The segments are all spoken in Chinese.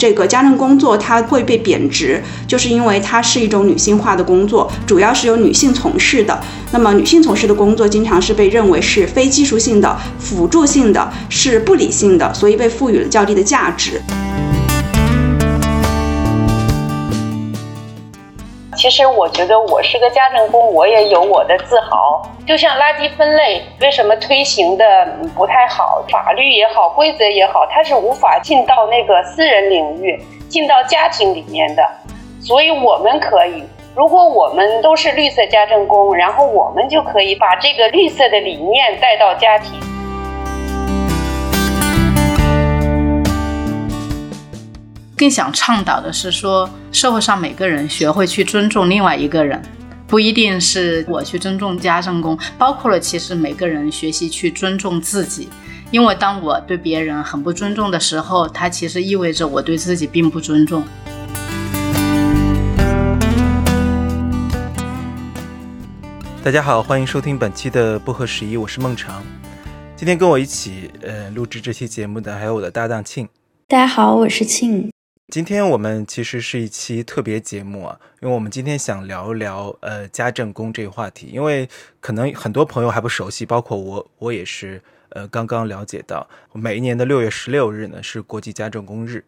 这个家政工作它会被贬值，就是因为它是一种女性化的工作，主要是由女性从事的。那么女性从事的工作经常是被认为是非技术性的、辅助性的，是不理性的，所以被赋予了较低的价值。其实我觉得我是个家政工，我也有我的自豪。就像垃圾分类，为什么推行的不太好？法律也好，规则也好，它是无法进到那个私人领域，进到家庭里面的。所以我们可以，如果我们都是绿色家政工，然后我们就可以把这个绿色的理念带到家庭。更想倡导的是说，社会上每个人学会去尊重另外一个人，不一定是我去尊重家政工，包括了其实每个人学习去尊重自己。因为当我对别人很不尊重的时候，它其实意味着我对自己并不尊重。大家好，欢迎收听本期的不合时宜，我是孟尝。今天跟我一起呃录制这期节目的还有我的搭档庆。大家好，我是庆。今天我们其实是一期特别节目啊，因为我们今天想聊一聊呃家政工这个话题，因为可能很多朋友还不熟悉，包括我，我也是呃刚刚了解到，每一年的六月十六日呢是国际家政工日，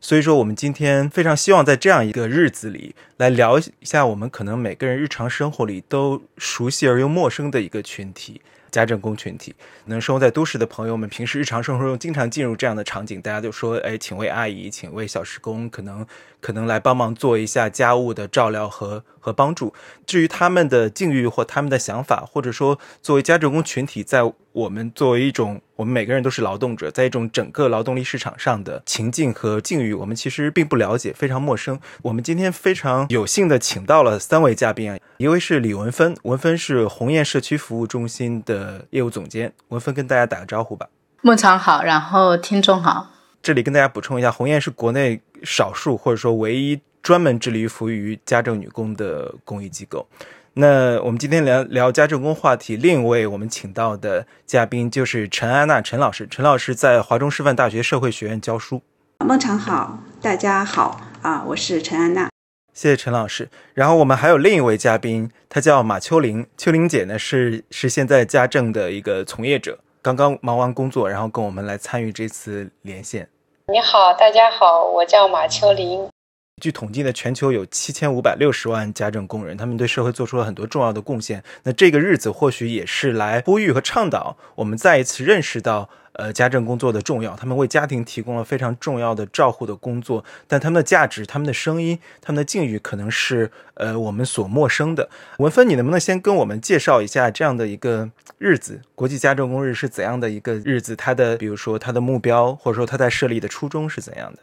所以说我们今天非常希望在这样一个日子里来聊一下我们可能每个人日常生活里都熟悉而又陌生的一个群体。家政工群体，能生活在都市的朋友们，平时日常生活中经常进入这样的场景，大家就说：“哎，请位阿姨，请位小时工，可能可能来帮忙做一下家务的照料和和帮助。”至于他们的境遇或他们的想法，或者说作为家政工群体，在我们作为一种，我们每个人都是劳动者，在一种整个劳动力市场上的情境和境遇，我们其实并不了解，非常陌生。我们今天非常有幸的请到了三位嘉宾啊，一位是李文芬，文芬是鸿雁社区服务中心的业务总监，文芬跟大家打个招呼吧。孟尝好，然后听众好。这里跟大家补充一下，鸿雁是国内少数或者说唯一专门致力于服务于家政女工的公益机构。那我们今天聊聊家政工话题，另一位我们请到的嘉宾就是陈安娜陈老师。陈老师在华中师范大学社会学院教书。孟尝好，大家好啊，我是陈安娜。谢谢陈老师。然后我们还有另一位嘉宾，她叫马秋玲。秋玲姐呢是是现在家政的一个从业者，刚刚忙完工作，然后跟我们来参与这次连线。你好，大家好，我叫马秋林。据统计呢，全球有七千五百六十万家政工人，他们对社会做出了很多重要的贡献。那这个日子或许也是来呼吁和倡导我们再一次认识到，呃，家政工作的重要。他们为家庭提供了非常重要的照护的工作，但他们的价值、他们的声音、他们的境遇，可能是呃我们所陌生的。文芬，你能不能先跟我们介绍一下这样的一个日子——国际家政工日是怎样的一个日子？它的比如说它的目标，或者说它在设立的初衷是怎样的？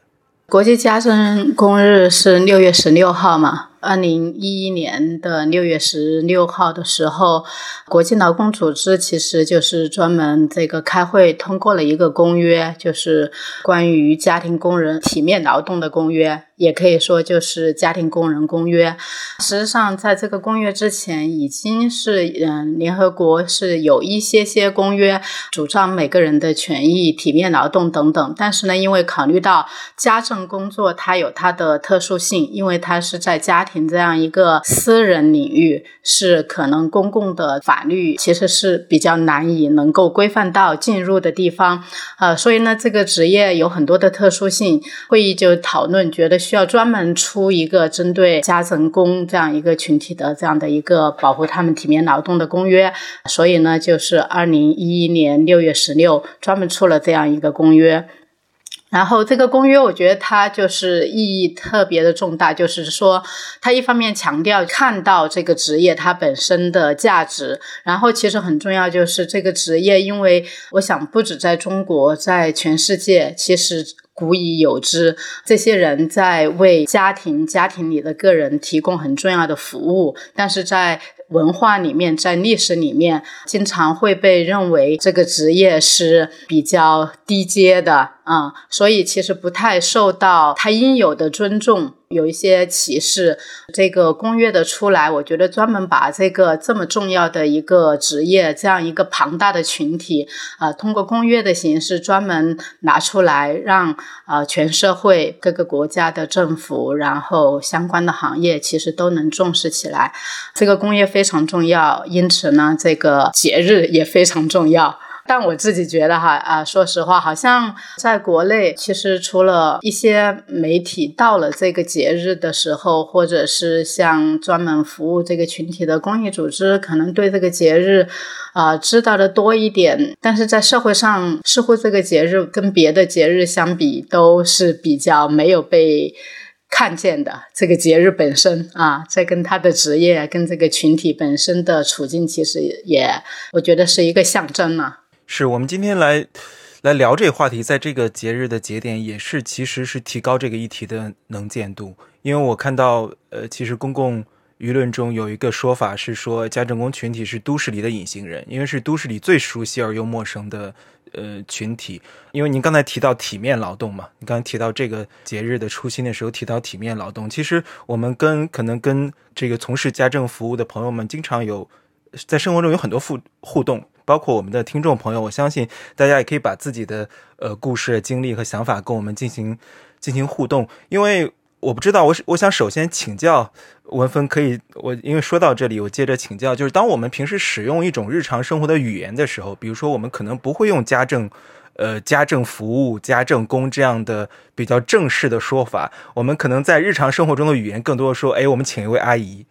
国际家政工日是六月十六号吗？二零一一年的六月十六号的时候，国际劳工组织其实就是专门这个开会通过了一个公约，就是关于家庭工人体面劳动的公约，也可以说就是家庭工人公约。实际上，在这个公约之前，已经是嗯，联合国是有一些些公约主张每个人的权益、体面劳动等等。但是呢，因为考虑到家政工作它有它的特殊性，因为它是在家庭。这样一个私人领域是可能公共的法律其实是比较难以能够规范到进入的地方，呃，所以呢，这个职业有很多的特殊性。会议就讨论，觉得需要专门出一个针对家政工这样一个群体的这样的一个保护他们体面劳动的公约。所以呢，就是二零一一年六月十六专门出了这样一个公约。然后这个公约，我觉得它就是意义特别的重大，就是说，它一方面强调看到这个职业它本身的价值，然后其实很重要就是这个职业，因为我想不止在中国，在全世界其实古已有之，这些人在为家庭、家庭里的个人提供很重要的服务，但是在文化里面，在历史里面，经常会被认为这个职业是比较低阶的。啊，所以其实不太受到他应有的尊重，有一些歧视。这个公约的出来，我觉得专门把这个这么重要的一个职业，这样一个庞大的群体，啊，通过公约的形式专门拿出来，让啊全社会各个国家的政府，然后相关的行业，其实都能重视起来。这个公约非非常重要，因此呢，这个节日也非常重要。但我自己觉得哈啊，说实话，好像在国内，其实除了一些媒体到了这个节日的时候，或者是像专门服务这个群体的公益组织，可能对这个节日啊知道的多一点。但是在社会上，似乎这个节日跟别的节日相比，都是比较没有被看见的。这个节日本身啊，在跟他的职业、跟这个群体本身的处境，其实也我觉得是一个象征啊。是我们今天来来聊这个话题，在这个节日的节点，也是其实是提高这个议题的能见度。因为我看到，呃，其实公共舆论中有一个说法是说，家政工群体是都市里的隐形人，因为是都市里最熟悉而又陌生的呃群体。因为您刚才提到体面劳动嘛，你刚才提到这个节日的初心的时候提到体面劳动，其实我们跟可能跟这个从事家政服务的朋友们，经常有在生活中有很多互互动。包括我们的听众朋友，我相信大家也可以把自己的呃故事、经历和想法跟我们进行进行互动。因为我不知道，我我想首先请教文芬，可以我因为说到这里，我接着请教，就是当我们平时使用一种日常生活的语言的时候，比如说我们可能不会用家政、呃家政服务、家政工这样的比较正式的说法，我们可能在日常生活中的语言更多说，哎，我们请一位阿姨。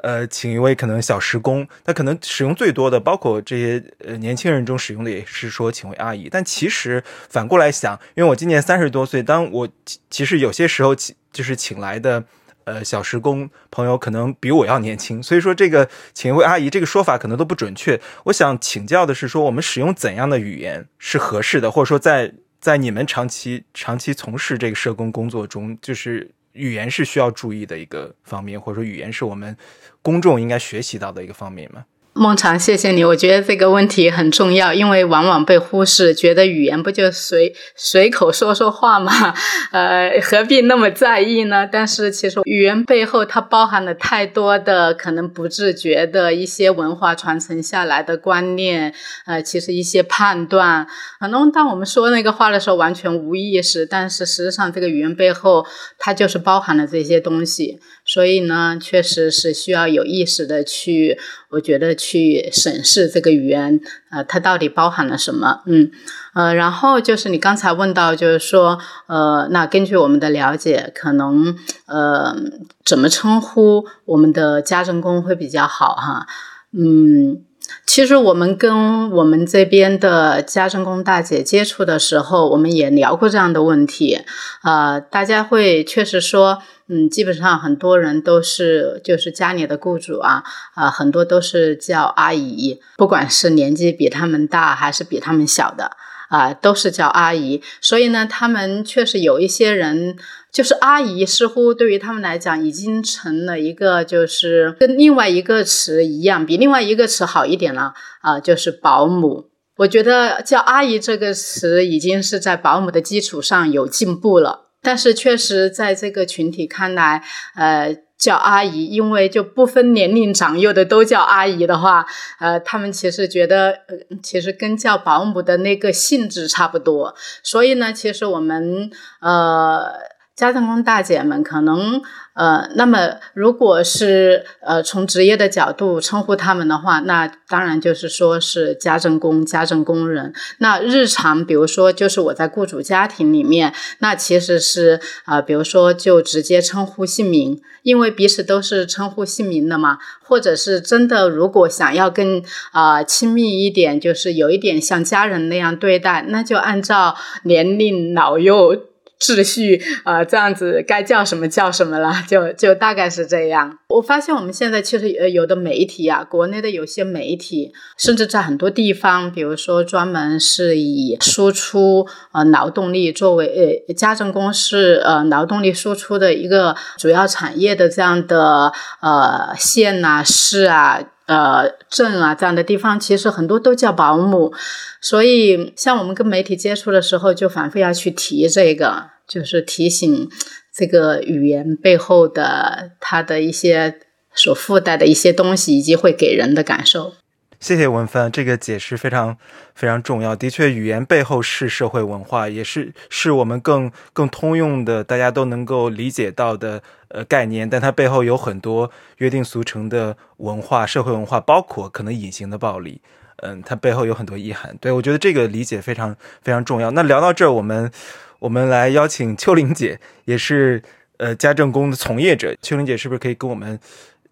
呃，请一位可能小时工，他可能使用最多的，包括这些呃年轻人中使用的也是说请位阿姨。但其实反过来想，因为我今年三十多岁，当我其实有些时候就是请来的呃小时工朋友可能比我要年轻，所以说这个请一位阿姨这个说法可能都不准确。我想请教的是，说我们使用怎样的语言是合适的，或者说在在你们长期长期从事这个社工工作中，就是。语言是需要注意的一个方面，或者说语言是我们公众应该学习到的一个方面吗？孟尝，谢谢你。我觉得这个问题很重要，因为往往被忽视，觉得语言不就随随口说说话吗？呃，何必那么在意呢？但是其实语言背后它包含了太多的可能不自觉的一些文化传承下来的观念，呃，其实一些判断，可能当我们说那个话的时候完全无意识，但是实际上这个语言背后它就是包含了这些东西。所以呢，确实是需要有意识的去，我觉得去审视这个语言，呃，它到底包含了什么？嗯，呃，然后就是你刚才问到，就是说，呃，那根据我们的了解，可能呃，怎么称呼我们的家政工会比较好？哈，嗯。其实我们跟我们这边的家政工大姐接触的时候，我们也聊过这样的问题。呃，大家会确实说，嗯，基本上很多人都是就是家里的雇主啊，啊，很多都是叫阿姨，不管是年纪比他们大还是比他们小的。啊，都是叫阿姨，所以呢，他们确实有一些人，就是阿姨，似乎对于他们来讲，已经成了一个，就是跟另外一个词一样，比另外一个词好一点了啊，就是保姆。我觉得叫阿姨这个词，已经是在保姆的基础上有进步了，但是确实在这个群体看来，呃。叫阿姨，因为就不分年龄长幼的都叫阿姨的话，呃，他们其实觉得，呃，其实跟叫保姆的那个性质差不多。所以呢，其实我们呃，家政工大姐们可能。呃，那么如果是呃从职业的角度称呼他们的话，那当然就是说是家政工、家政工人。那日常，比如说就是我在雇主家庭里面，那其实是啊，比如说就直接称呼姓名，因为彼此都是称呼姓名的嘛。或者是真的，如果想要更啊亲密一点，就是有一点像家人那样对待，那就按照年龄老幼。秩序啊，这样子该叫什么叫什么了，就就大概是这样。我发现我们现在其实呃有的媒体啊，国内的有些媒体，甚至在很多地方，比如说专门是以输出呃劳动力作为呃家政工是呃劳动力输出的一个主要产业的这样的呃县呐市啊。呃镇啊这样的地方，其实很多都叫保姆。所以，像我们跟媒体接触的时候，就反复要去提这个，就是提醒这个语言背后的它的一些所附带的一些东西，以及会给人的感受。谢谢文芬，这个解释非常非常重要。的确，语言背后是社会文化，也是是我们更更通用的、大家都能够理解到的呃概念。但它背后有很多约定俗成的文化、社会文化，包括可能隐形的暴力。嗯，它背后有很多意涵。对我觉得这个理解非常非常重要。那聊到这儿，我们我们来邀请秋玲姐，也是呃家政工的从业者。秋玲姐是不是可以跟我们？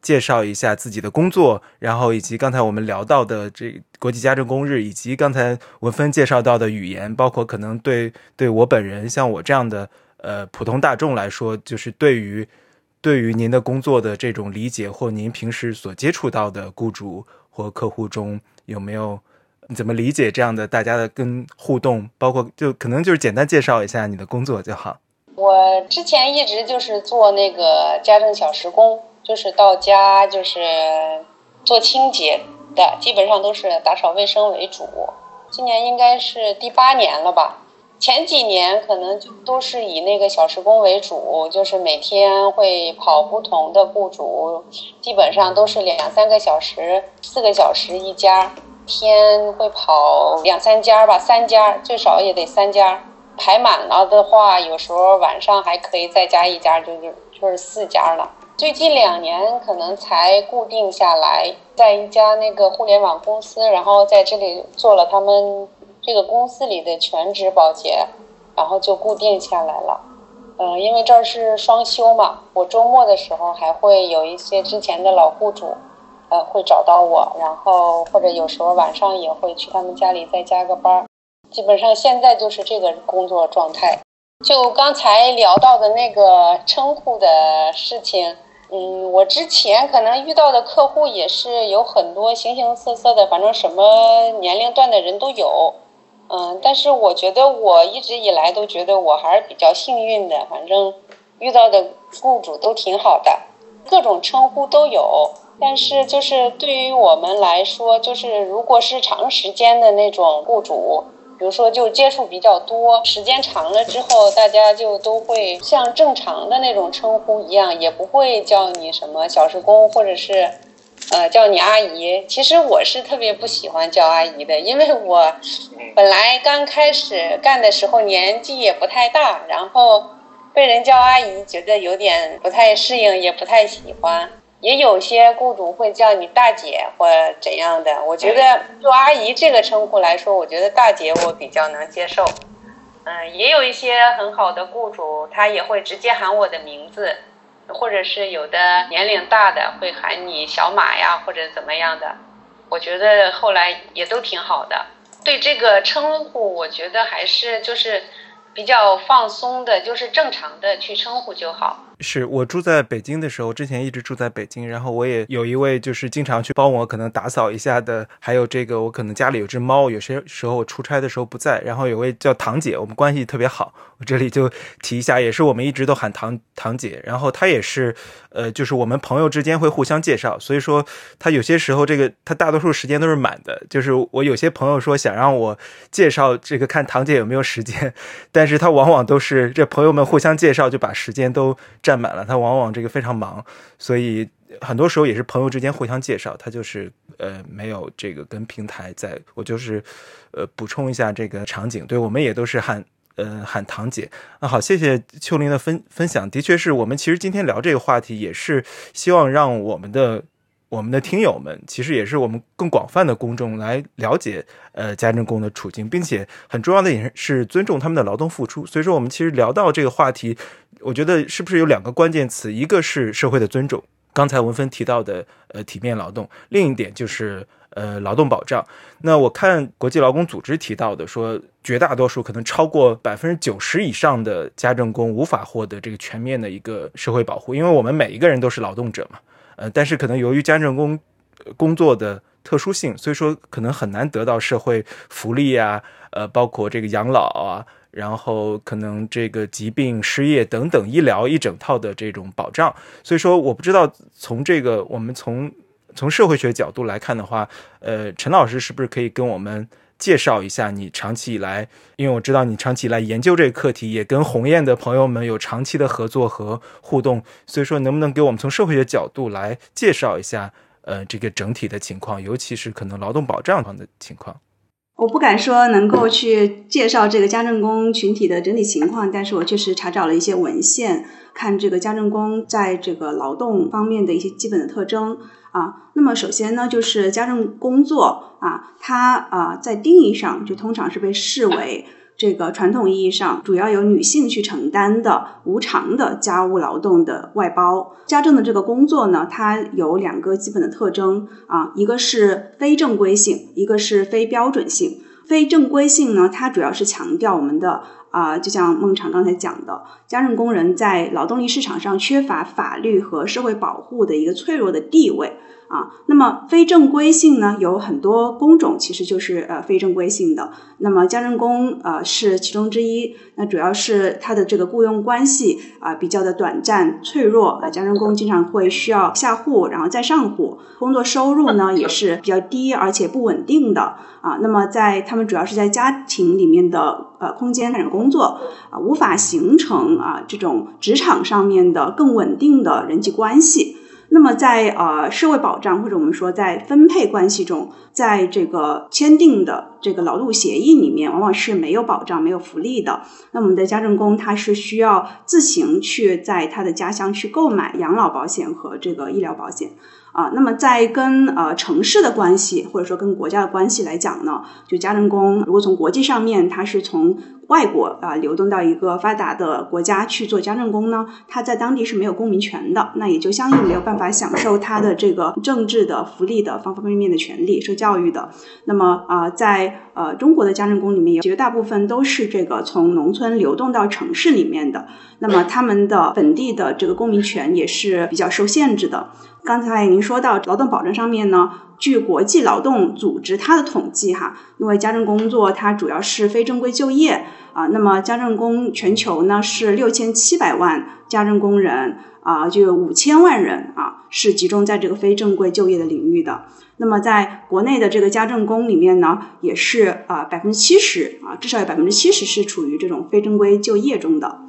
介绍一下自己的工作，然后以及刚才我们聊到的这国际家政工日，以及刚才文芬介绍到的语言，包括可能对对我本人，像我这样的呃普通大众来说，就是对于对于您的工作的这种理解，或您平时所接触到的雇主或客户中有没有怎么理解这样的大家的跟互动，包括就可能就是简单介绍一下你的工作就好。我之前一直就是做那个家政小时工。就是到家就是做清洁的，基本上都是打扫卫生为主。今年应该是第八年了吧？前几年可能就都是以那个小时工为主，就是每天会跑不同的雇主，基本上都是两三个小时、四个小时一家，天会跑两三家吧，三家最少也得三家。排满了的话，有时候晚上还可以再加一家，就是就是四家了。最近两年可能才固定下来，在一家那个互联网公司，然后在这里做了他们这个公司里的全职保洁，然后就固定下来了。嗯，因为这儿是双休嘛，我周末的时候还会有一些之前的老雇主，呃，会找到我，然后或者有时候晚上也会去他们家里再加个班儿。基本上现在就是这个工作状态。就刚才聊到的那个称呼的事情。嗯，我之前可能遇到的客户也是有很多形形色色的，反正什么年龄段的人都有。嗯，但是我觉得我一直以来都觉得我还是比较幸运的，反正遇到的雇主都挺好的，各种称呼都有。但是就是对于我们来说，就是如果是长时间的那种雇主。比如说，就接触比较多，时间长了之后，大家就都会像正常的那种称呼一样，也不会叫你什么小时工，或者是，呃，叫你阿姨。其实我是特别不喜欢叫阿姨的，因为我本来刚开始干的时候年纪也不太大，然后被人叫阿姨，觉得有点不太适应，也不太喜欢。也有些雇主会叫你大姐或怎样的，我觉得做阿姨这个称呼来说，我觉得大姐我比较能接受。嗯，也有一些很好的雇主，他也会直接喊我的名字，或者是有的年龄大的会喊你小马呀，或者怎么样的。我觉得后来也都挺好的。对这个称呼，我觉得还是就是比较放松的，就是正常的去称呼就好。是我住在北京的时候，之前一直住在北京，然后我也有一位就是经常去帮我可能打扫一下的，还有这个我可能家里有只猫，有些时候我出差的时候不在，然后有位叫堂姐，我们关系特别好，我这里就提一下，也是我们一直都喊堂堂姐，然后她也是，呃，就是我们朋友之间会互相介绍，所以说她有些时候这个她大多数时间都是满的，就是我有些朋友说想让我介绍这个看堂姐有没有时间，但是她往往都是这朋友们互相介绍就把时间都占。满了，他往往这个非常忙，所以很多时候也是朋友之间互相介绍，他就是呃没有这个跟平台在，我就是呃补充一下这个场景，对我们也都是喊呃喊堂姐那好，谢谢秋林的分分享，的确是我们其实今天聊这个话题也是希望让我们的。我们的听友们其实也是我们更广泛的公众来了解呃家政工的处境，并且很重要的也是尊重他们的劳动付出。所以说，我们其实聊到这个话题，我觉得是不是有两个关键词？一个是社会的尊重，刚才文芬提到的呃体面劳动；另一点就是呃劳动保障。那我看国际劳工组织提到的说，绝大多数可能超过百分之九十以上的家政工无法获得这个全面的一个社会保护，因为我们每一个人都是劳动者嘛。呃，但是可能由于家政工工作的特殊性，所以说可能很难得到社会福利啊，呃，包括这个养老啊，然后可能这个疾病、失业等等医疗一整套的这种保障。所以说，我不知道从这个我们从从社会学角度来看的话，呃，陈老师是不是可以跟我们介绍一下你长期以来，因为我知道你长期以来研究这个课题，也跟鸿雁的朋友们有长期的合作和互动，所以说能不能给我们从社会学角度来介绍一下，呃，这个整体的情况，尤其是可能劳动保障方的情况？我不敢说能够去介绍这个家政工群体的整体情况，但是我确实查找了一些文献，看这个家政工在这个劳动方面的一些基本的特征啊。那么首先呢，就是家政工作啊，它啊在定义上就通常是被视为。这个传统意义上主要由女性去承担的无偿的家务劳动的外包家政的这个工作呢，它有两个基本的特征啊，一个是非正规性，一个是非标准性。非正规性呢，它主要是强调我们的啊，就像孟尝刚才讲的，家政工人在劳动力市场上缺乏法律和社会保护的一个脆弱的地位。啊，那么非正规性呢，有很多工种其实就是呃非正规性的。那么家政工呃是其中之一。那主要是他的这个雇佣关系啊比较的短暂脆弱啊，家政工经常会需要下户然后再上户，工作收入呢也是比较低而且不稳定的啊。那么在他们主要是在家庭里面的呃空间开展工作啊，无法形成啊这种职场上面的更稳定的人际关系。那么在呃社会保障或者我们说在分配关系中，在这个签订的这个劳动协议里面，往往是没有保障、没有福利的。那我们的家政工他是需要自行去在他的家乡去购买养老保险和这个医疗保险。啊，那么在跟呃城市的关系，或者说跟国家的关系来讲呢，就家政工如果从国际上面，他是从外国啊流动到一个发达的国家去做家政工呢，他在当地是没有公民权的，那也就相应没有办法享受他的这个政治的、福利的方方面面的权利，受教育的。那么啊，在呃中国的家政工里面，绝大部分都是这个从农村流动到城市里面的，那么他们的本地的这个公民权也是比较受限制的。刚才您说到劳动保障上面呢，据国际劳动组织它的统计哈，因为家政工作它主要是非正规就业啊，那么家政工全球呢是六千七百万家政工人啊，就有五千万人啊是集中在这个非正规就业的领域的。那么在国内的这个家政工里面呢，也是啊百分之七十啊，至少有百分之七十是处于这种非正规就业中的。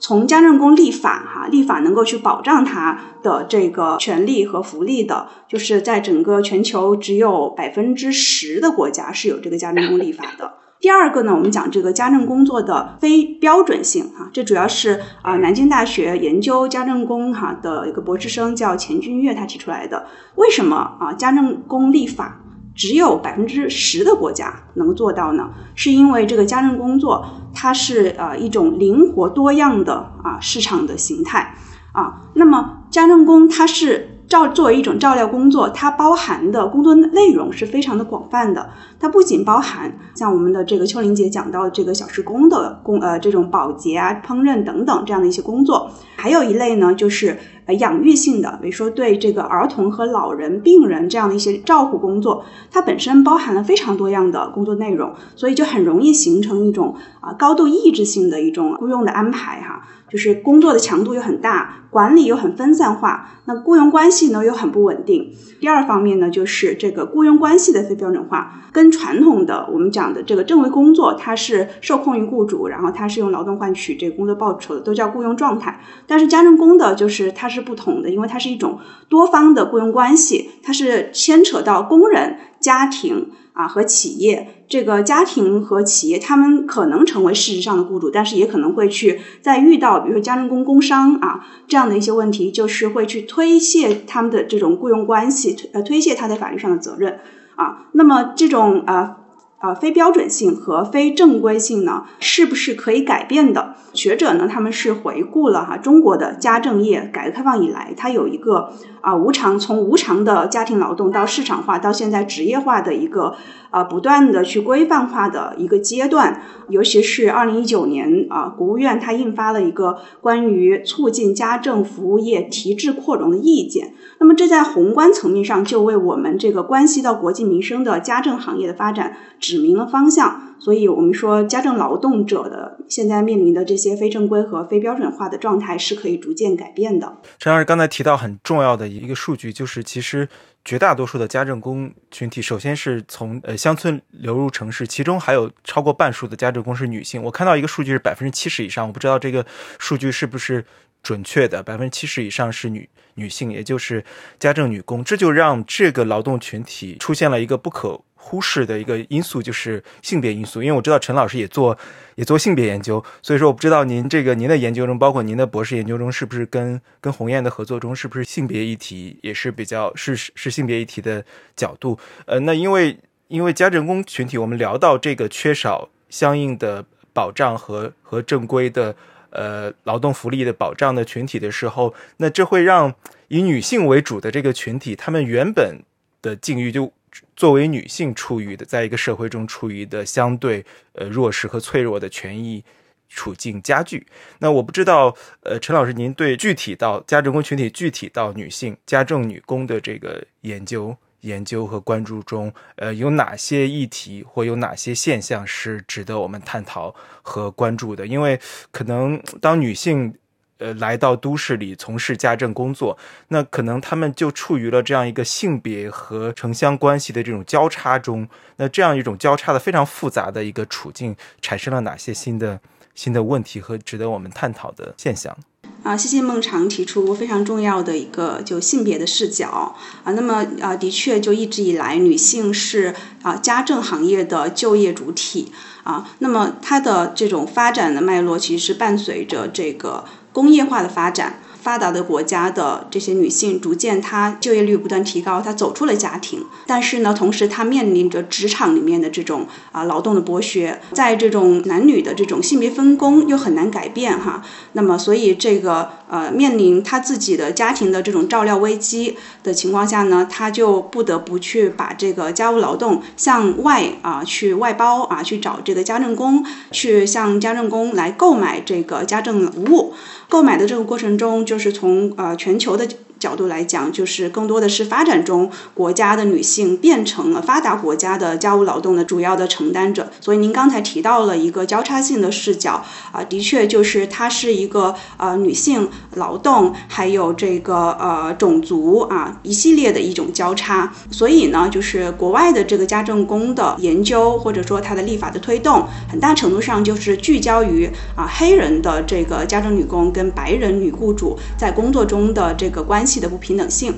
从家政工立法哈，立法能够去保障他的这个权利和福利的，就是在整个全球只有百分之十的国家是有这个家政工立法的。第二个呢，我们讲这个家政工作的非标准性哈，这主要是啊南京大学研究家政工哈的一个博士生叫钱君月他提出来的。为什么啊家政工立法？只有百分之十的国家能做到呢，是因为这个家政工作它是呃一种灵活多样的啊市场的形态啊。那么家政工它是照作为一种照料工作，它包含的工作内容是非常的广泛的。它不仅包含像我们的这个秋玲姐讲到这个小时工的工呃这种保洁啊、烹饪等等这样的一些工作，还有一类呢就是。呃，养育性的，比如说对这个儿童和老人、病人这样的一些照顾工作，它本身包含了非常多样的工作内容，所以就很容易形成一种啊高度抑制性的一种雇佣的安排哈，就是工作的强度又很大，管理又很分散化，那雇佣关系呢又很不稳定。第二方面呢，就是这个雇佣关系的非标准化，跟传统的我们讲的这个正规工作，它是受控于雇主，然后它是用劳动换取这个工作报酬的，都叫雇佣状态。但是家政工的，就是它是不同的，因为它是一种多方的雇佣关系，它是牵扯到工人、家庭。啊，和企业这个家庭和企业，他们可能成为事实上的雇主，但是也可能会去在遇到比如说家政工工伤啊这样的一些问题，就是会去推卸他们的这种雇佣关系，推呃推卸他在法律上的责任啊。那么这种啊。啊，非标准性和非正规性呢，是不是可以改变的？学者呢，他们是回顾了哈中国的家政业改革开放以来，它有一个啊无偿从无偿的家庭劳动到市场化到现在职业化的一个啊不断的去规范化的一个阶段。尤其是二零一九年啊，国务院它印发了一个关于促进家政服务业提质扩容的意见。那么这在宏观层面上就为我们这个关系到国计民生的家政行业的发展。指明了方向。所以，我们说家政劳动者的现在面临的这些非正规和非标准化的状态是可以逐渐改变的。陈老师刚才提到很重要的一个数据，就是其实绝大多数的家政工群体，首先是从呃乡村流入城市，其中还有超过半数的家政工是女性。我看到一个数据是百分之七十以上，我不知道这个数据是不是准确的，百分之七十以上是女女性，也就是家政女工，这就让这个劳动群体出现了一个不可。忽视的一个因素就是性别因素，因为我知道陈老师也做也做性别研究，所以说我不知道您这个您的研究中，包括您的博士研究中，是不是跟跟鸿雁的合作中，是不是性别议题也是比较是是性别议题的角度？呃，那因为因为家政工群体，我们聊到这个缺少相应的保障和和正规的呃劳动福利的保障的群体的时候，那这会让以女性为主的这个群体，他们原本的境遇就。作为女性处于的，在一个社会中处于的相对呃弱势和脆弱的权益处境加剧。那我不知道，呃，陈老师，您对具体到家政工群体、具体到女性家政女工的这个研究、研究和关注中，呃，有哪些议题或有哪些现象是值得我们探讨和关注的？因为可能当女性。呃，来到都市里从事家政工作，那可能他们就处于了这样一个性别和城乡关系的这种交叉中。那这样一种交叉的非常复杂的一个处境，产生了哪些新的新的问题和值得我们探讨的现象？啊，谢谢孟尝提出非常重要的一个就性别的视角啊。那么啊，的确，就一直以来，女性是啊家政行业的就业主体啊。那么它的这种发展的脉络，其实是伴随着这个。工业化的发展。发达的国家的这些女性，逐渐她就业率不断提高，她走出了家庭。但是呢，同时她面临着职场里面的这种啊劳动的剥削，在这种男女的这种性别分工又很难改变哈。那么，所以这个呃面临她自己的家庭的这种照料危机的情况下呢，她就不得不去把这个家务劳动向外啊去外包啊去找这个家政工，去向家政工来购买这个家政服务。购买的这个过程中，就是从呃全球的角度来讲，就是更多的是发展中国家的女性变成了发达国家的家务劳动的主要的承担者。所以您刚才提到了一个交叉性的视角啊，的确就是它是一个呃女性劳动还有这个呃种族啊一系列的一种交叉。所以呢，就是国外的这个家政工的研究或者说它的立法的推动，很大程度上就是聚焦于啊黑人的这个家政女工。跟白人女雇主在工作中的这个关系系的不平等性，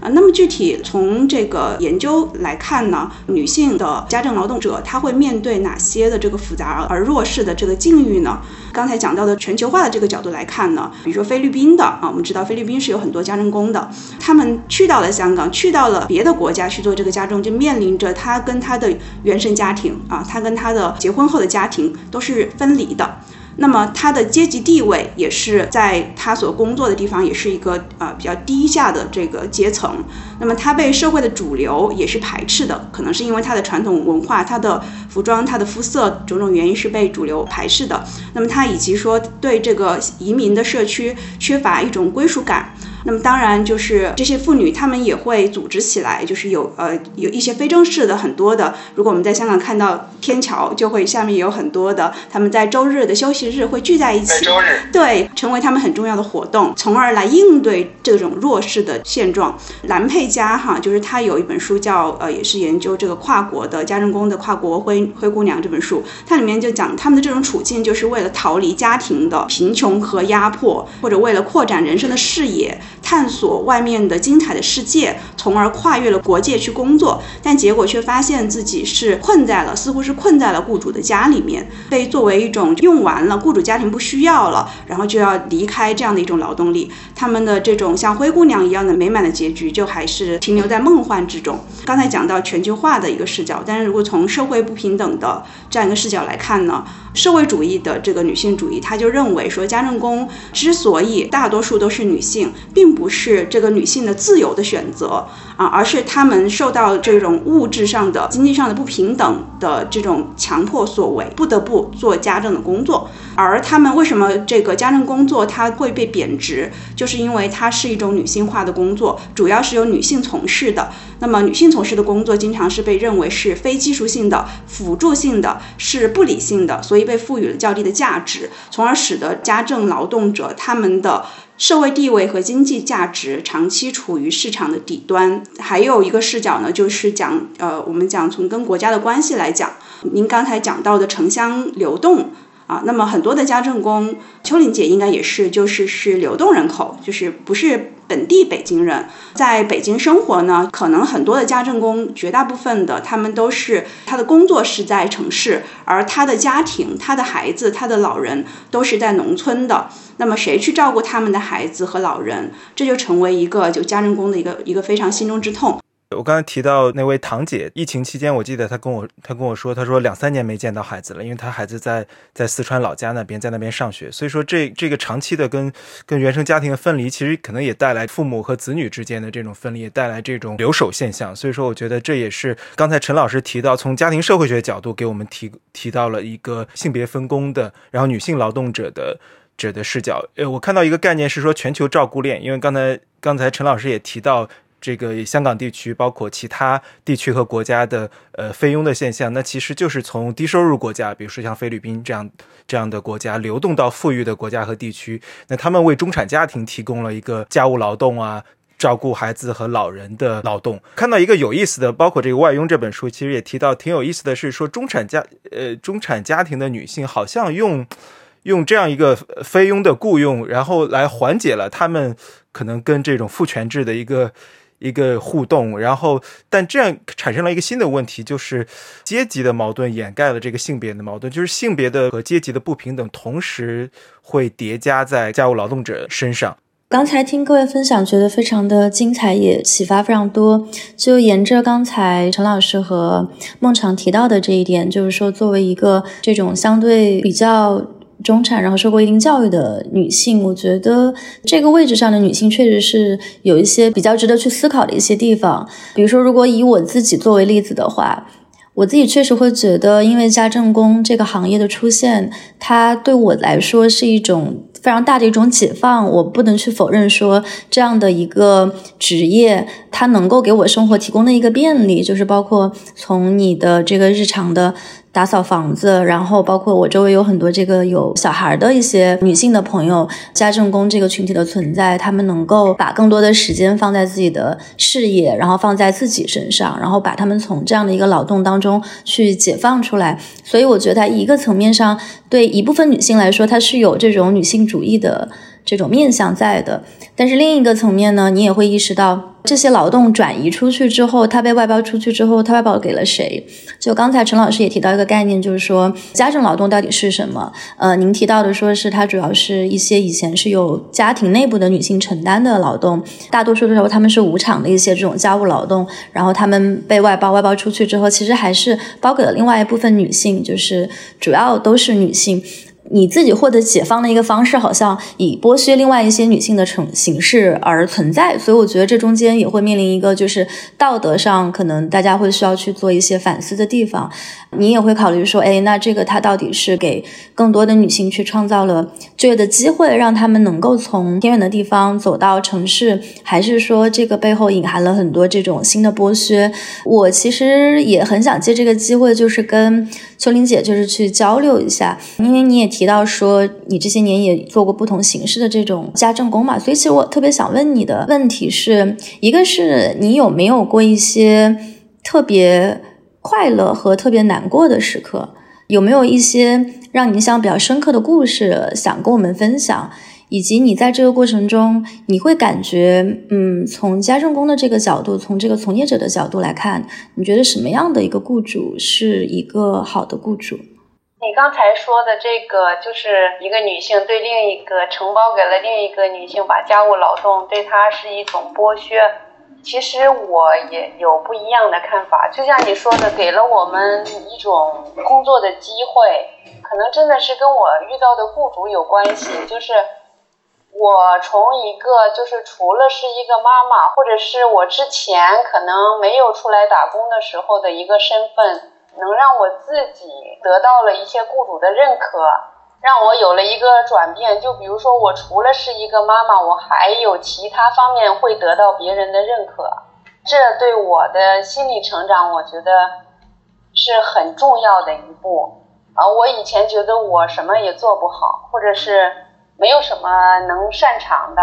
啊，那么具体从这个研究来看呢，女性的家政劳动者她会面对哪些的这个复杂而弱势的这个境遇呢？刚才讲到的全球化的这个角度来看呢，比如说菲律宾的啊，我们知道菲律宾是有很多家政工的，他们去到了香港，去到了别的国家去做这个家政，就面临着他跟他的原生家庭啊，他跟他的结婚后的家庭都是分离的。那么他的阶级地位也是在他所工作的地方，也是一个呃比较低下的这个阶层。那么他被社会的主流也是排斥的，可能是因为他的传统文化、他的服装、他的肤色种种原因是被主流排斥的。那么他以及说对这个移民的社区缺乏一种归属感。那么当然就是这些妇女，她们也会组织起来，就是有呃有一些非正式的很多的。如果我们在香港看到天桥，就会下面有很多的，他们在周日的休息日会聚在一起，对，成为他们很重要的活动，从而来应对这种弱势的现状。兰佩佳哈，就是她有一本书叫呃，也是研究这个跨国的家政工的跨国灰灰姑娘这本书，它里面就讲他们的这种处境，就是为了逃离家庭的贫穷和压迫，或者为了扩展人生的视野。探索外面的精彩的世界，从而跨越了国界去工作，但结果却发现自己是困在了，似乎是困在了雇主的家里面，被作为一种用完了，雇主家庭不需要了，然后就要离开这样的一种劳动力。他们的这种像灰姑娘一样的美满的结局，就还是停留在梦幻之中。刚才讲到全球化的一个视角，但是如果从社会不平等的这样一个视角来看呢？社会主义的这个女性主义，他就认为说，家政工之所以大多数都是女性，并不是这个女性的自由的选择啊，而是她们受到这种物质上的、经济上的不平等的这种强迫所为，不得不做家政的工作。而她们为什么这个家政工作它会被贬值，就是因为它是一种女性化的工作，主要是由女性从事的。那么女性从事的工作经常是被认为是非技术性的、辅助性的，是不理性的，所以被赋予了较低的价值，从而使得家政劳动者他们的社会地位和经济价值长期处于市场的底端。还有一个视角呢，就是讲呃，我们讲从跟国家的关系来讲，您刚才讲到的城乡流动。啊，那么很多的家政工，秋玲姐应该也是，就是是流动人口，就是不是本地北京人，在北京生活呢，可能很多的家政工，绝大部分的他们都是他的工作是在城市，而他的家庭、他的孩子、他的老人都是在农村的。那么谁去照顾他们的孩子和老人，这就成为一个就家政工的一个一个非常心中之痛。我刚才提到那位堂姐，疫情期间，我记得她跟我，她跟我说，她说两三年没见到孩子了，因为她孩子在在四川老家那边，在那边上学，所以说这这个长期的跟跟原生家庭的分离，其实可能也带来父母和子女之间的这种分离，也带来这种留守现象。所以说，我觉得这也是刚才陈老师提到，从家庭社会学角度给我们提提到了一个性别分工的，然后女性劳动者的者的视角。呃，我看到一个概念是说全球照顾链，因为刚才刚才陈老师也提到。这个香港地区，包括其他地区和国家的呃菲佣的现象，那其实就是从低收入国家，比如说像菲律宾这样这样的国家，流动到富裕的国家和地区。那他们为中产家庭提供了一个家务劳动啊，照顾孩子和老人的劳动。看到一个有意思的，包括这个外佣这本书，其实也提到挺有意思的是说，中产家呃中产家庭的女性好像用用这样一个菲佣的雇佣，然后来缓解了他们可能跟这种父权制的一个。一个互动，然后，但这样产生了一个新的问题，就是阶级的矛盾掩盖了这个性别的矛盾，就是性别的和阶级的不平等同时会叠加在家务劳动者身上。刚才听各位分享，觉得非常的精彩，也启发非常多。就沿着刚才陈老师和孟常提到的这一点，就是说，作为一个这种相对比较。中产，然后受过一定教育的女性，我觉得这个位置上的女性确实是有一些比较值得去思考的一些地方。比如说，如果以我自己作为例子的话，我自己确实会觉得，因为家政工这个行业的出现，它对我来说是一种非常大的一种解放。我不能去否认说，这样的一个职业，它能够给我生活提供的一个便利，就是包括从你的这个日常的。打扫房子，然后包括我周围有很多这个有小孩的一些女性的朋友，家政工这个群体的存在，他们能够把更多的时间放在自己的事业，然后放在自己身上，然后把他们从这样的一个劳动当中去解放出来。所以我觉得，一个层面上，对一部分女性来说，它是有这种女性主义的。这种面向在的，但是另一个层面呢，你也会意识到这些劳动转移出去之后，它被外包出去之后，它外包给了谁？就刚才陈老师也提到一个概念，就是说家政劳动到底是什么？呃，您提到的说是它主要是一些以前是由家庭内部的女性承担的劳动，大多数的时候他们是无偿的一些这种家务劳动，然后他们被外包，外包出去之后，其实还是包给了另外一部分女性，就是主要都是女性。你自己获得解放的一个方式，好像以剥削另外一些女性的成形式而存在，所以我觉得这中间也会面临一个就是道德上可能大家会需要去做一些反思的地方。你也会考虑说，哎，那这个它到底是给更多的女性去创造了就业的机会，让他们能够从偏远的地方走到城市，还是说这个背后隐含了很多这种新的剥削？我其实也很想借这个机会，就是跟秋玲姐就是去交流一下，因为你也提到说你这些年也做过不同形式的这种家政工嘛，所以其实我特别想问你的问题是一个是你有没有过一些特别。快乐和特别难过的时刻，有没有一些让你印象比较深刻的故事想跟我们分享？以及你在这个过程中，你会感觉，嗯，从家政工的这个角度，从这个从业者的角度来看，你觉得什么样的一个雇主是一个好的雇主？你刚才说的这个，就是一个女性对另一个承包给了另一个女性把家务劳动，对她是一种剥削。其实我也有不一样的看法，就像你说的，给了我们一种工作的机会，可能真的是跟我遇到的雇主有关系。就是我从一个就是除了是一个妈妈，或者是我之前可能没有出来打工的时候的一个身份，能让我自己得到了一些雇主的认可，让我有了一个转变。就比如说，我除了是一个妈妈，我还有其他方面会得到别人的认可，这对我的心理成长，我觉得是很重要的一步。啊，我以前觉得我什么也做不好，或者是。没有什么能擅长的。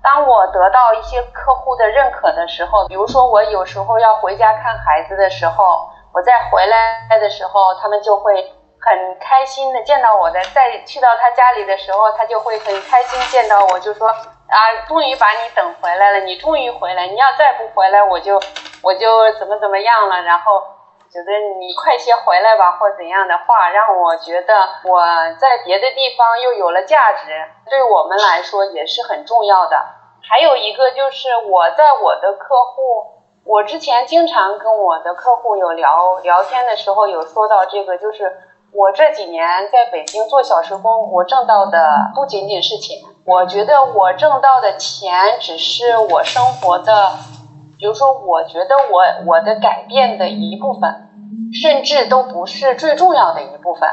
当我得到一些客户的认可的时候，比如说我有时候要回家看孩子的时候，我再回来的时候，他们就会很开心的见到我的。再去到他家里的时候，他就会很开心见到我，就说啊，终于把你等回来了，你终于回来，你要再不回来，我就我就怎么怎么样了，然后。觉得你快些回来吧，或怎样的话，让我觉得我在别的地方又有了价值，对我们来说也是很重要的。还有一个就是我在我的客户，我之前经常跟我的客户有聊聊天的时候，有说到这个，就是我这几年在北京做小时工，我挣到的不仅仅是钱，我觉得我挣到的钱只是我生活的。比如说，我觉得我我的改变的一部分，甚至都不是最重要的一部分。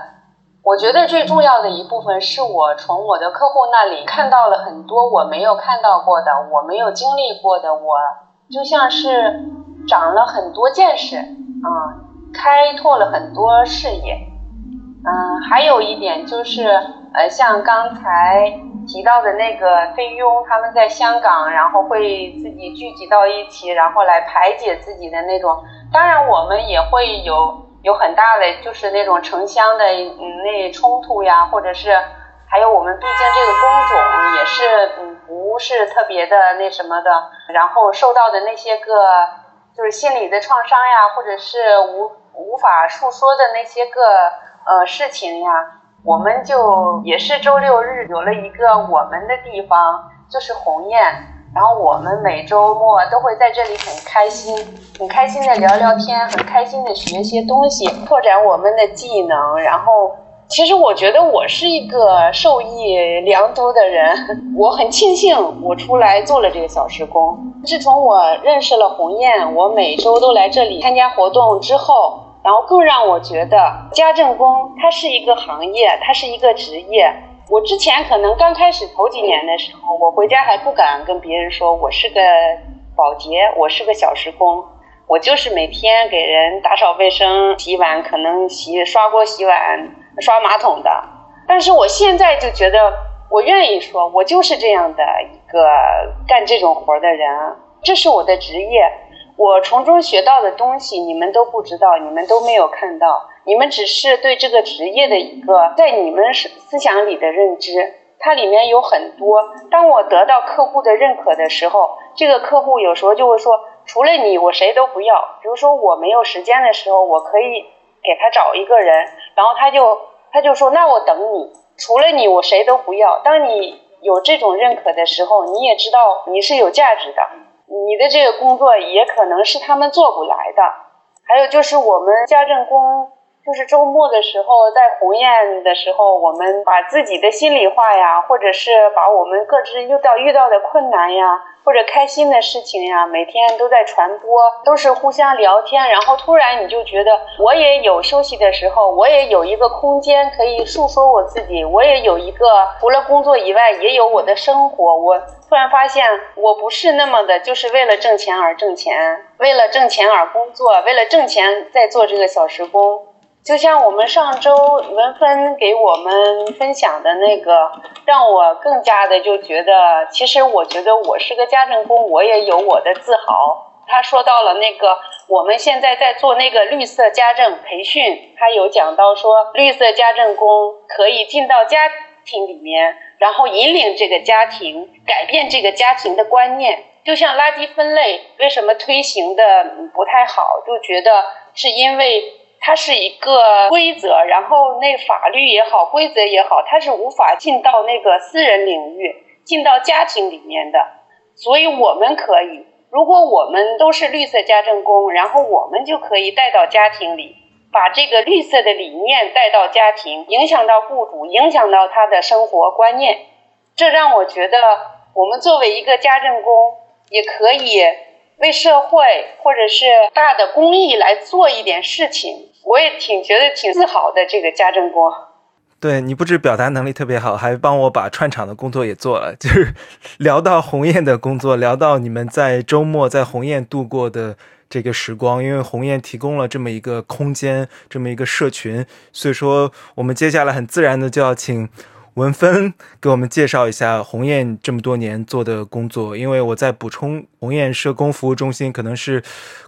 我觉得最重要的一部分是我从我的客户那里看到了很多我没有看到过的，我没有经历过的。我就像是长了很多见识，啊，开拓了很多视野。嗯，还有一点就是，呃，像刚才。提到的那个菲佣，他们在香港，然后会自己聚集到一起，然后来排解自己的那种。当然，我们也会有有很大的，就是那种城乡的那冲突呀，或者是还有我们毕竟这个工种也是嗯不是特别的那什么的，然后受到的那些个就是心理的创伤呀，或者是无无法诉说的那些个呃事情呀。我们就也是周六日有了一个我们的地方，就是鸿雁。然后我们每周末都会在这里很开心，很开心的聊聊天，很开心的学一些东西，拓展我们的技能。然后，其实我觉得我是一个受益良多的人，我很庆幸我出来做了这个小时工。自从我认识了鸿雁，我每周都来这里参加活动之后。然后更让我觉得家政工它是一个行业，它是一个职业。我之前可能刚开始头几年的时候，我回家还不敢跟别人说我是个保洁，我是个小时工，我就是每天给人打扫卫生、洗碗，可能洗刷锅、洗碗、刷马桶的。但是我现在就觉得，我愿意说，我就是这样的一个干这种活的人，这是我的职业。我从中学到的东西，你们都不知道，你们都没有看到，你们只是对这个职业的一个在你们思思想里的认知。它里面有很多。当我得到客户的认可的时候，这个客户有时候就会说：“除了你，我谁都不要。”比如说我没有时间的时候，我可以给他找一个人，然后他就他就说：“那我等你。除了你，我谁都不要。”当你有这种认可的时候，你也知道你是有价值的。你的这个工作也可能是他们做不来的，还有就是我们家政工，就是周末的时候在鸿雁的时候，我们把自己的心里话呀，或者是把我们各自遇到遇到的困难呀。或者开心的事情呀，每天都在传播，都是互相聊天，然后突然你就觉得我也有休息的时候，我也有一个空间可以诉说我自己，我也有一个除了工作以外也有我的生活。我突然发现我不是那么的，就是为了挣钱而挣钱，为了挣钱而工作，为了挣钱在做这个小时工。就像我们上周文芬给我们分享的那个，让我更加的就觉得，其实我觉得我是个家政工，我也有我的自豪。他说到了那个，我们现在在做那个绿色家政培训，他有讲到说，绿色家政工可以进到家庭里面，然后引领这个家庭，改变这个家庭的观念。就像垃圾分类，为什么推行的不太好？就觉得是因为。它是一个规则，然后那法律也好，规则也好，它是无法进到那个私人领域，进到家庭里面的。所以我们可以，如果我们都是绿色家政工，然后我们就可以带到家庭里，把这个绿色的理念带到家庭，影响到雇主，影响到他的生活观念。这让我觉得，我们作为一个家政工，也可以为社会或者是大的公益来做一点事情。我也挺觉得挺自豪的，这个家政工。对你不止表达能力特别好，还帮我把串场的工作也做了。就是聊到鸿雁的工作，聊到你们在周末在鸿雁度过的这个时光，因为鸿雁提供了这么一个空间，这么一个社群，所以说我们接下来很自然的就要请。文芬给我们介绍一下鸿雁这么多年做的工作，因为我在补充，鸿雁社工服务中心可能是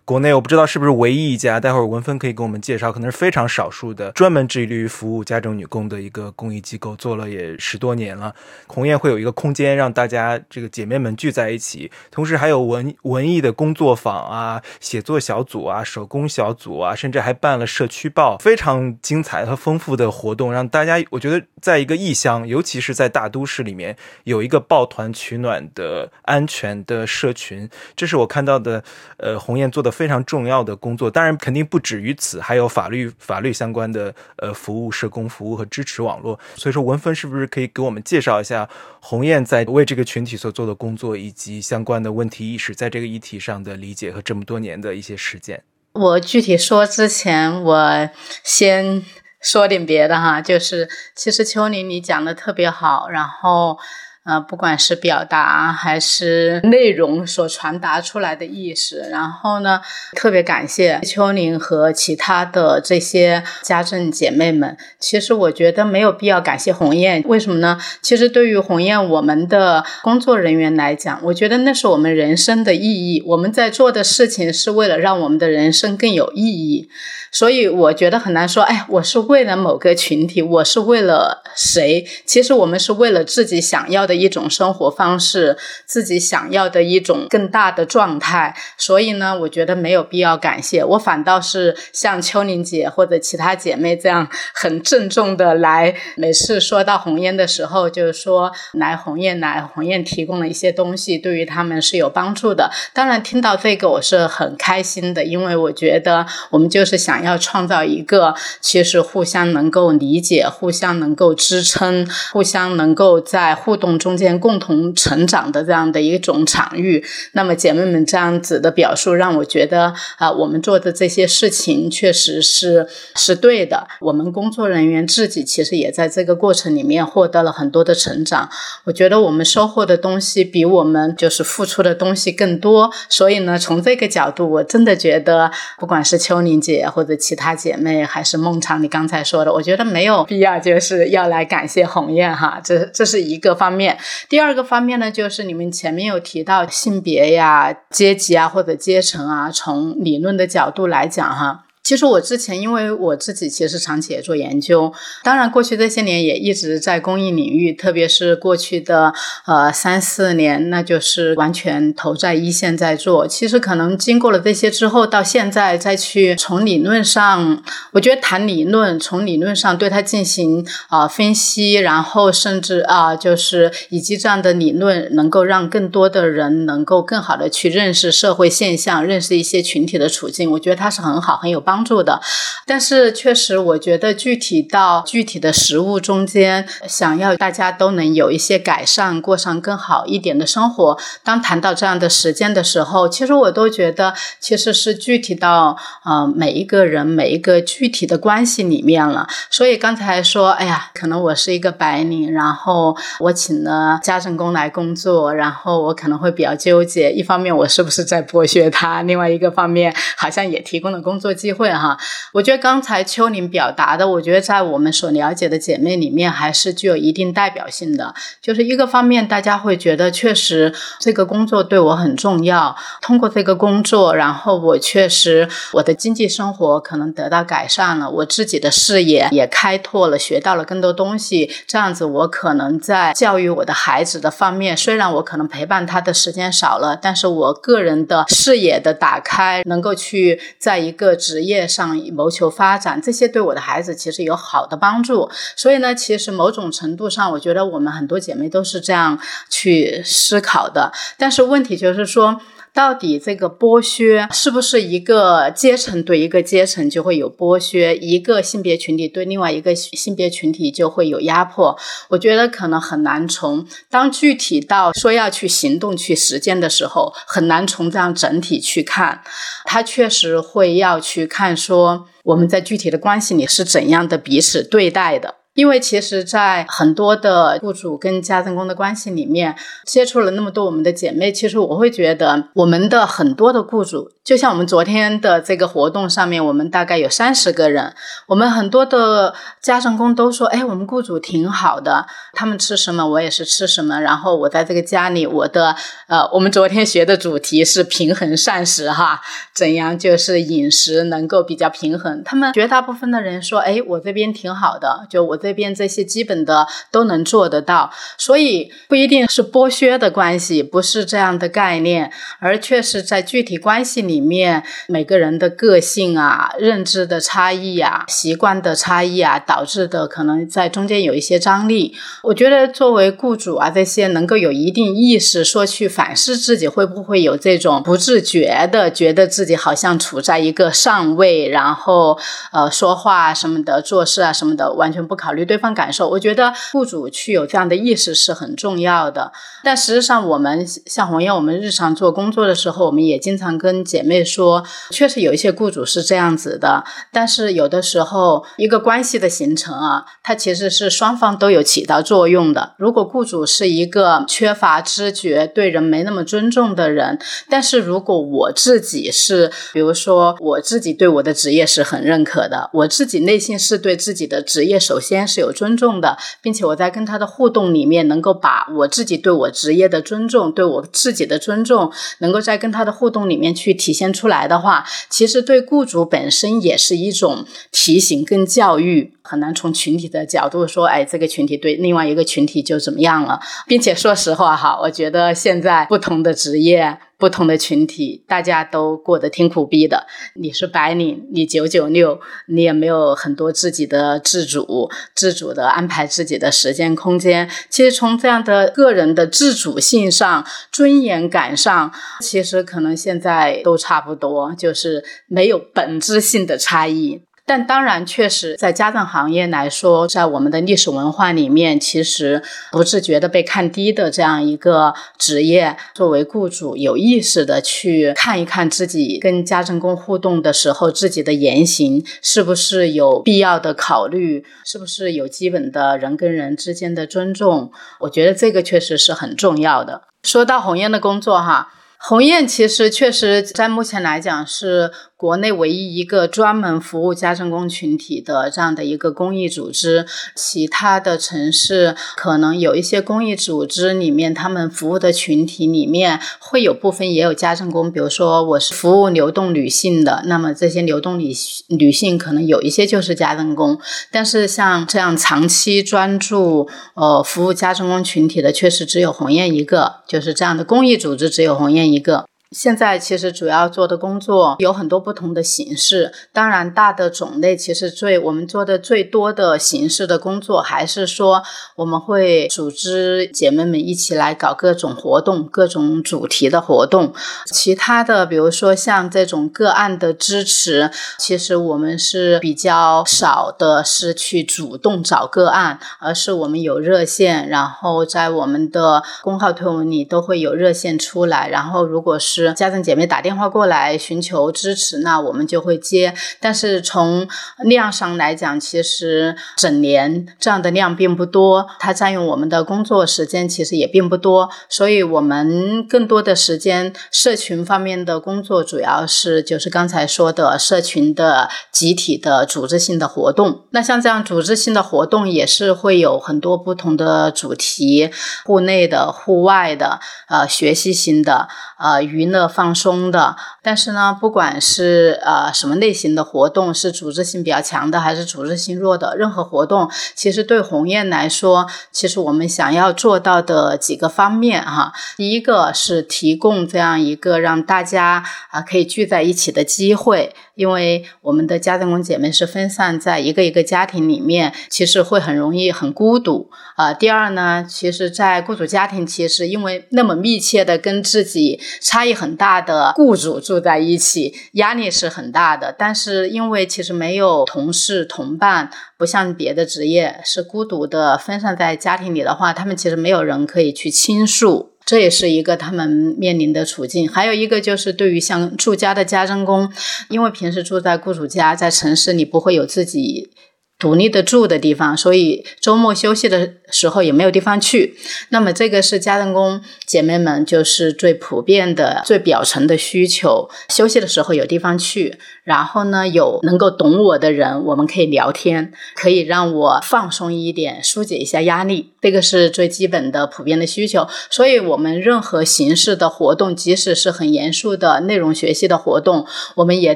国内我不知道是不是唯一一家，待会儿文芬可以给我们介绍，可能是非常少数的专门致力于服务家政女工的一个公益机构，做了也十多年了。鸿雁会有一个空间让大家这个姐妹们聚在一起，同时还有文文艺的工作坊啊、写作小组啊、手工小组啊，甚至还办了社区报，非常精彩和丰富的活动，让大家我觉得在一个异乡。尤其是在大都市里面，有一个抱团取暖的安全的社群，这是我看到的。呃，鸿雁做的非常重要的工作，当然肯定不止于此，还有法律法律相关的呃服务、社工服务和支持网络。所以说，文芬是不是可以给我们介绍一下鸿雁在为这个群体所做的工作，以及相关的问题意识，在这个议题上的理解和这么多年的一些实践？我具体说之前，我先。说点别的哈，就是其实秋林你讲的特别好，然后。呃，不管是表达还是内容所传达出来的意思，然后呢，特别感谢秋玲和其他的这些家政姐妹们。其实我觉得没有必要感谢鸿雁，为什么呢？其实对于鸿雁我们的工作人员来讲，我觉得那是我们人生的意义。我们在做的事情是为了让我们的人生更有意义，所以我觉得很难说，哎，我是为了某个群体，我是为了谁？其实我们是为了自己想要的。一种生活方式，自己想要的一种更大的状态，所以呢，我觉得没有必要感谢我，反倒是像秋玲姐或者其他姐妹这样很郑重的来，每次说到红雁的时候，就是说来红雁来红雁提供了一些东西，对于他们是有帮助的。当然，听到这个我是很开心的，因为我觉得我们就是想要创造一个其实互相能够理解、互相能够支撑、互相能够在互动。中中间共同成长的这样的一种场域，那么姐妹们这样子的表述让我觉得啊，我们做的这些事情确实是是对的。我们工作人员自己其实也在这个过程里面获得了很多的成长。我觉得我们收获的东西比我们就是付出的东西更多。所以呢，从这个角度，我真的觉得，不管是秋玲姐或者其他姐妹，还是孟尝你刚才说的，我觉得没有必要就是要来感谢鸿雁哈，这这是一个方面。第二个方面呢，就是你们前面有提到性别呀、阶级啊或者阶层啊，从理论的角度来讲哈。其实我之前，因为我自己其实长期也做研究，当然过去这些年也一直在公益领域，特别是过去的呃三四年，那就是完全投在一线在做。其实可能经过了这些之后，到现在再去从理论上，我觉得谈理论，从理论上对它进行啊分析，然后甚至啊就是以及这样的理论能够让更多的人能够更好的去认识社会现象，认识一些群体的处境，我觉得它是很好，很有帮。帮助的，但是确实，我觉得具体到具体的实物中间，想要大家都能有一些改善，过上更好一点的生活。当谈到这样的时间的时候，其实我都觉得，其实是具体到呃每一个人每一个具体的关系里面了。所以刚才说，哎呀，可能我是一个白领，然后我请了家政工来工作，然后我可能会比较纠结，一方面我是不是在剥削他，另外一个方面好像也提供了工作机会。对哈，我觉得刚才秋玲表达的，我觉得在我们所了解的姐妹里面，还是具有一定代表性的。就是一个方面，大家会觉得确实这个工作对我很重要。通过这个工作，然后我确实我的经济生活可能得到改善了，我自己的视野也开拓了，学到了更多东西。这样子，我可能在教育我的孩子的方面，虽然我可能陪伴他的时间少了，但是我个人的视野的打开，能够去在一个职业。业上谋求发展，这些对我的孩子其实有好的帮助。所以呢，其实某种程度上，我觉得我们很多姐妹都是这样去思考的。但是问题就是说。到底这个剥削是不是一个阶层对一个阶层就会有剥削，一个性别群体对另外一个性别群体就会有压迫？我觉得可能很难从当具体到说要去行动去实践的时候，很难从这样整体去看。他确实会要去看说我们在具体的关系里是怎样的彼此对待的。因为其实，在很多的雇主跟家政工的关系里面，接触了那么多我们的姐妹，其实我会觉得，我们的很多的雇主，就像我们昨天的这个活动上面，我们大概有三十个人，我们很多的家政工都说，哎，我们雇主挺好的，他们吃什么我也是吃什么，然后我在这个家里，我的呃，我们昨天学的主题是平衡膳食哈，怎样就是饮食能够比较平衡，他们绝大部分的人说，哎，我这边挺好的，就我。这边这些基本的都能做得到，所以不一定是剥削的关系，不是这样的概念，而确实在具体关系里面，每个人的个性啊、认知的差异啊、习惯的差异啊，导致的可能在中间有一些张力。我觉得作为雇主啊，这些能够有一定意识，说去反思自己会不会有这种不自觉的觉得自己好像处在一个上位，然后呃说话什么的、做事啊什么的，完全不考。虑虑对方感受，我觉得雇主去有这样的意识是很重要的。但实际上，我们像红艳，我们日常做工作的时候，我们也经常跟姐妹说，确实有一些雇主是这样子的。但是有的时候，一个关系的形成啊，它其实是双方都有起到作用的。如果雇主是一个缺乏知觉、对人没那么尊重的人，但是如果我自己是，比如说我自己对我的职业是很认可的，我自己内心是对自己的职业首先。是有尊重的，并且我在跟他的互动里面，能够把我自己对我职业的尊重，对我自己的尊重，能够在跟他的互动里面去体现出来的话，其实对雇主本身也是一种提醒跟教育。很难从群体的角度说，哎，这个群体对另外一个群体就怎么样了，并且说实话哈，我觉得现在不同的职业。不同的群体，大家都过得挺苦逼的。你是白领，你九九六，你也没有很多自己的自主、自主的安排自己的时间空间。其实从这样的个人的自主性上、尊严感上，其实可能现在都差不多，就是没有本质性的差异。但当然，确实在家政行业来说，在我们的历史文化里面，其实不自觉的被看低的这样一个职业，作为雇主，有意识的去看一看自己跟家政工互动的时候，自己的言行是不是有必要的考虑，是不是有基本的人跟人之间的尊重？我觉得这个确实是很重要的。说到红艳的工作，哈。鸿雁其实确实在目前来讲是国内唯一一个专门服务家政工群体的这样的一个公益组织。其他的城市可能有一些公益组织里面，他们服务的群体里面会有部分也有家政工。比如说，我是服务流动女性的，那么这些流动女女性可能有一些就是家政工。但是像这样长期专注呃服务家政工群体的，确实只有鸿雁一个，就是这样的公益组织只有鸿雁。一个，现在其实主要做的工作有很多不同的形式，当然大的种类其实最我们做的最多的形式的工作，还是说我们会组织姐妹们一起来搞各种活动、各种主题的活动。其他的，比如说像这种个案的支持，其实我们是比较少的，是去主动找个案，而是我们有热线，然后在我们的公号推文里都会有热线出来，然后。如果是家政姐妹打电话过来寻求支持，那我们就会接。但是从量上来讲，其实整年这样的量并不多，它占用我们的工作时间其实也并不多。所以，我们更多的时间，社群方面的工作主要是就是刚才说的社群的集体的组织性的活动。那像这样组织性的活动，也是会有很多不同的主题，户内的、户外的，呃，学习型的。呃，娱乐放松的，但是呢，不管是呃什么类型的活动，是组织性比较强的，还是组织性弱的，任何活动，其实对鸿雁来说，其实我们想要做到的几个方面哈，第一个是提供这样一个让大家啊可以聚在一起的机会。因为我们的家政工姐妹是分散在一个一个家庭里面，其实会很容易很孤独啊。第二呢，其实，在雇主家庭，其实因为那么密切的跟自己差异很大的雇主住在一起，压力是很大的。但是因为其实没有同事同伴，不像别的职业是孤独的分散在家庭里的话，他们其实没有人可以去倾诉。这也是一个他们面临的处境，还有一个就是对于像住家的家政工，因为平时住在雇主家，在城市里不会有自己独立的住的地方，所以周末休息的。时候也没有地方去，那么这个是家政工姐妹们就是最普遍的、最表层的需求。休息的时候有地方去，然后呢有能够懂我的人，我们可以聊天，可以让我放松一点，疏解一下压力。这个是最基本的、普遍的需求。所以，我们任何形式的活动，即使是很严肃的内容学习的活动，我们也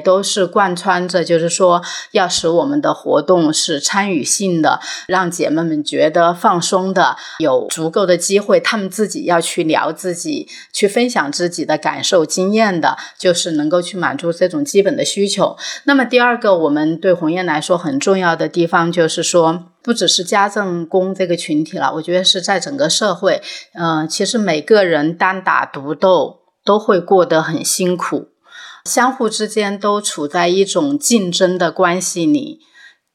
都是贯穿着，就是说要使我们的活动是参与性的，让姐妹们觉得放。松的有足够的机会，她们自己要去聊自己，去分享自己的感受经验的，就是能够去满足这种基本的需求。那么第二个，我们对红艳来说很重要的地方，就是说，不只是家政工这个群体了，我觉得是在整个社会，嗯，其实每个人单打独斗都会过得很辛苦，相互之间都处在一种竞争的关系里，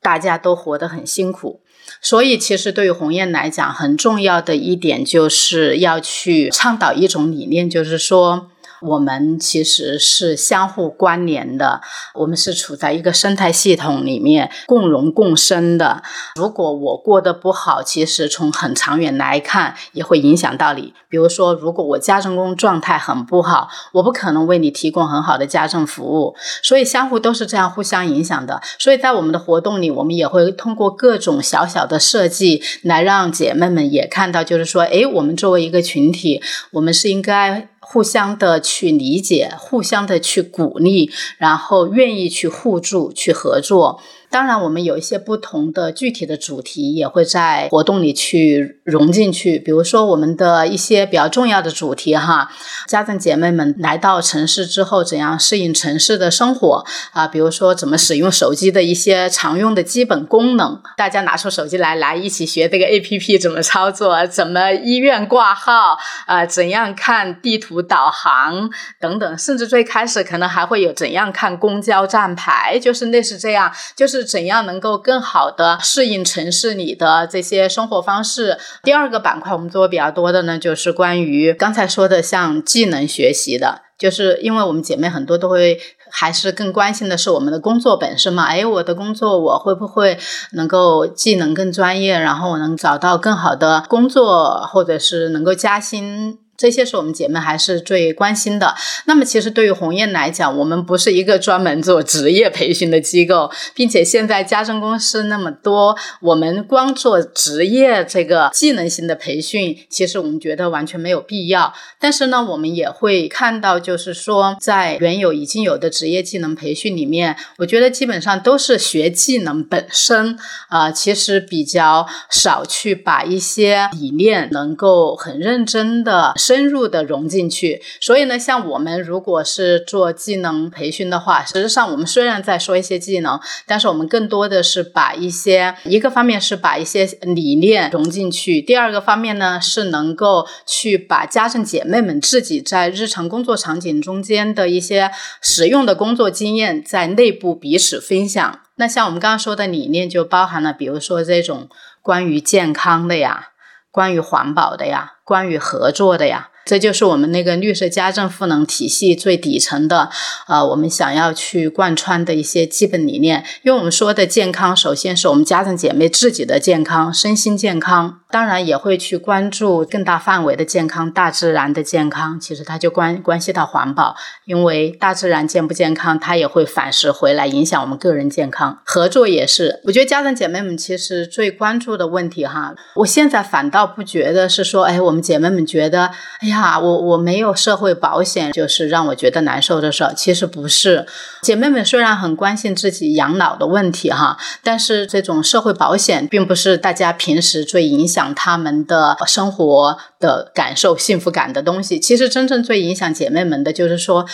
大家都活得很辛苦。所以，其实对于鸿雁来讲，很重要的一点就是要去倡导一种理念，就是说。我们其实是相互关联的，我们是处在一个生态系统里面共荣共生的。如果我过得不好，其实从很长远来看也会影响到你。比如说，如果我家政工状态很不好，我不可能为你提供很好的家政服务。所以，相互都是这样互相影响的。所以在我们的活动里，我们也会通过各种小小的设计来让姐妹们也看到，就是说，诶，我们作为一个群体，我们是应该。互相的去理解，互相的去鼓励，然后愿意去互助、去合作。当然，我们有一些不同的具体的主题也会在活动里去融进去。比如说，我们的一些比较重要的主题哈，家政姐妹们来到城市之后，怎样适应城市的生活啊？比如说，怎么使用手机的一些常用的基本功能，大家拿出手机来，来一起学这个 A P P 怎么操作，怎么医院挂号啊？怎样看地图导航等等，甚至最开始可能还会有怎样看公交站牌，就是类似这样，就是。是怎样能够更好的适应城市里的这些生活方式？第二个板块我们做的比较多的呢，就是关于刚才说的像技能学习的，就是因为我们姐妹很多都会还是更关心的是我们的工作本身嘛。哎，我的工作我会不会能够技能更专业，然后我能找到更好的工作，或者是能够加薪？这些是我们姐妹还是最关心的。那么，其实对于鸿雁来讲，我们不是一个专门做职业培训的机构，并且现在家政公司那么多，我们光做职业这个技能型的培训，其实我们觉得完全没有必要。但是呢，我们也会看到，就是说，在原有已经有的职业技能培训里面，我觉得基本上都是学技能本身啊，其实比较少去把一些理念能够很认真的。深入的融进去，所以呢，像我们如果是做技能培训的话，实际上我们虽然在说一些技能，但是我们更多的是把一些一个方面是把一些理念融进去，第二个方面呢是能够去把家政姐妹们自己在日常工作场景中间的一些实用的工作经验在内部彼此分享。那像我们刚刚说的理念，就包含了比如说这种关于健康的呀。关于环保的呀，关于合作的呀。这就是我们那个绿色家政赋能体系最底层的，呃，我们想要去贯穿的一些基本理念。因为我们说的健康，首先是我们家政姐妹自己的健康，身心健康，当然也会去关注更大范围的健康，大自然的健康。其实它就关关系到环保，因为大自然健不健康，它也会反噬回来影响我们个人健康。合作也是，我觉得家政姐妹们其实最关注的问题哈，我现在反倒不觉得是说，哎，我们姐妹们觉得，哎呀。哈，我我没有社会保险，就是让我觉得难受的事儿。其实不是，姐妹们虽然很关心自己养老的问题哈，但是这种社会保险并不是大家平时最影响他们的生活的感受、幸福感的东西。其实真正最影响姐妹们的就是说。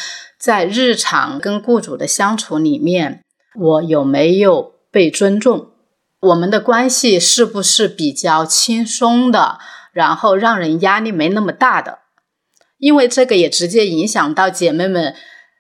在日常跟雇主的相处里面，我有没有被尊重？我们的关系是不是比较轻松的？然后让人压力没那么大的？因为这个也直接影响到姐妹们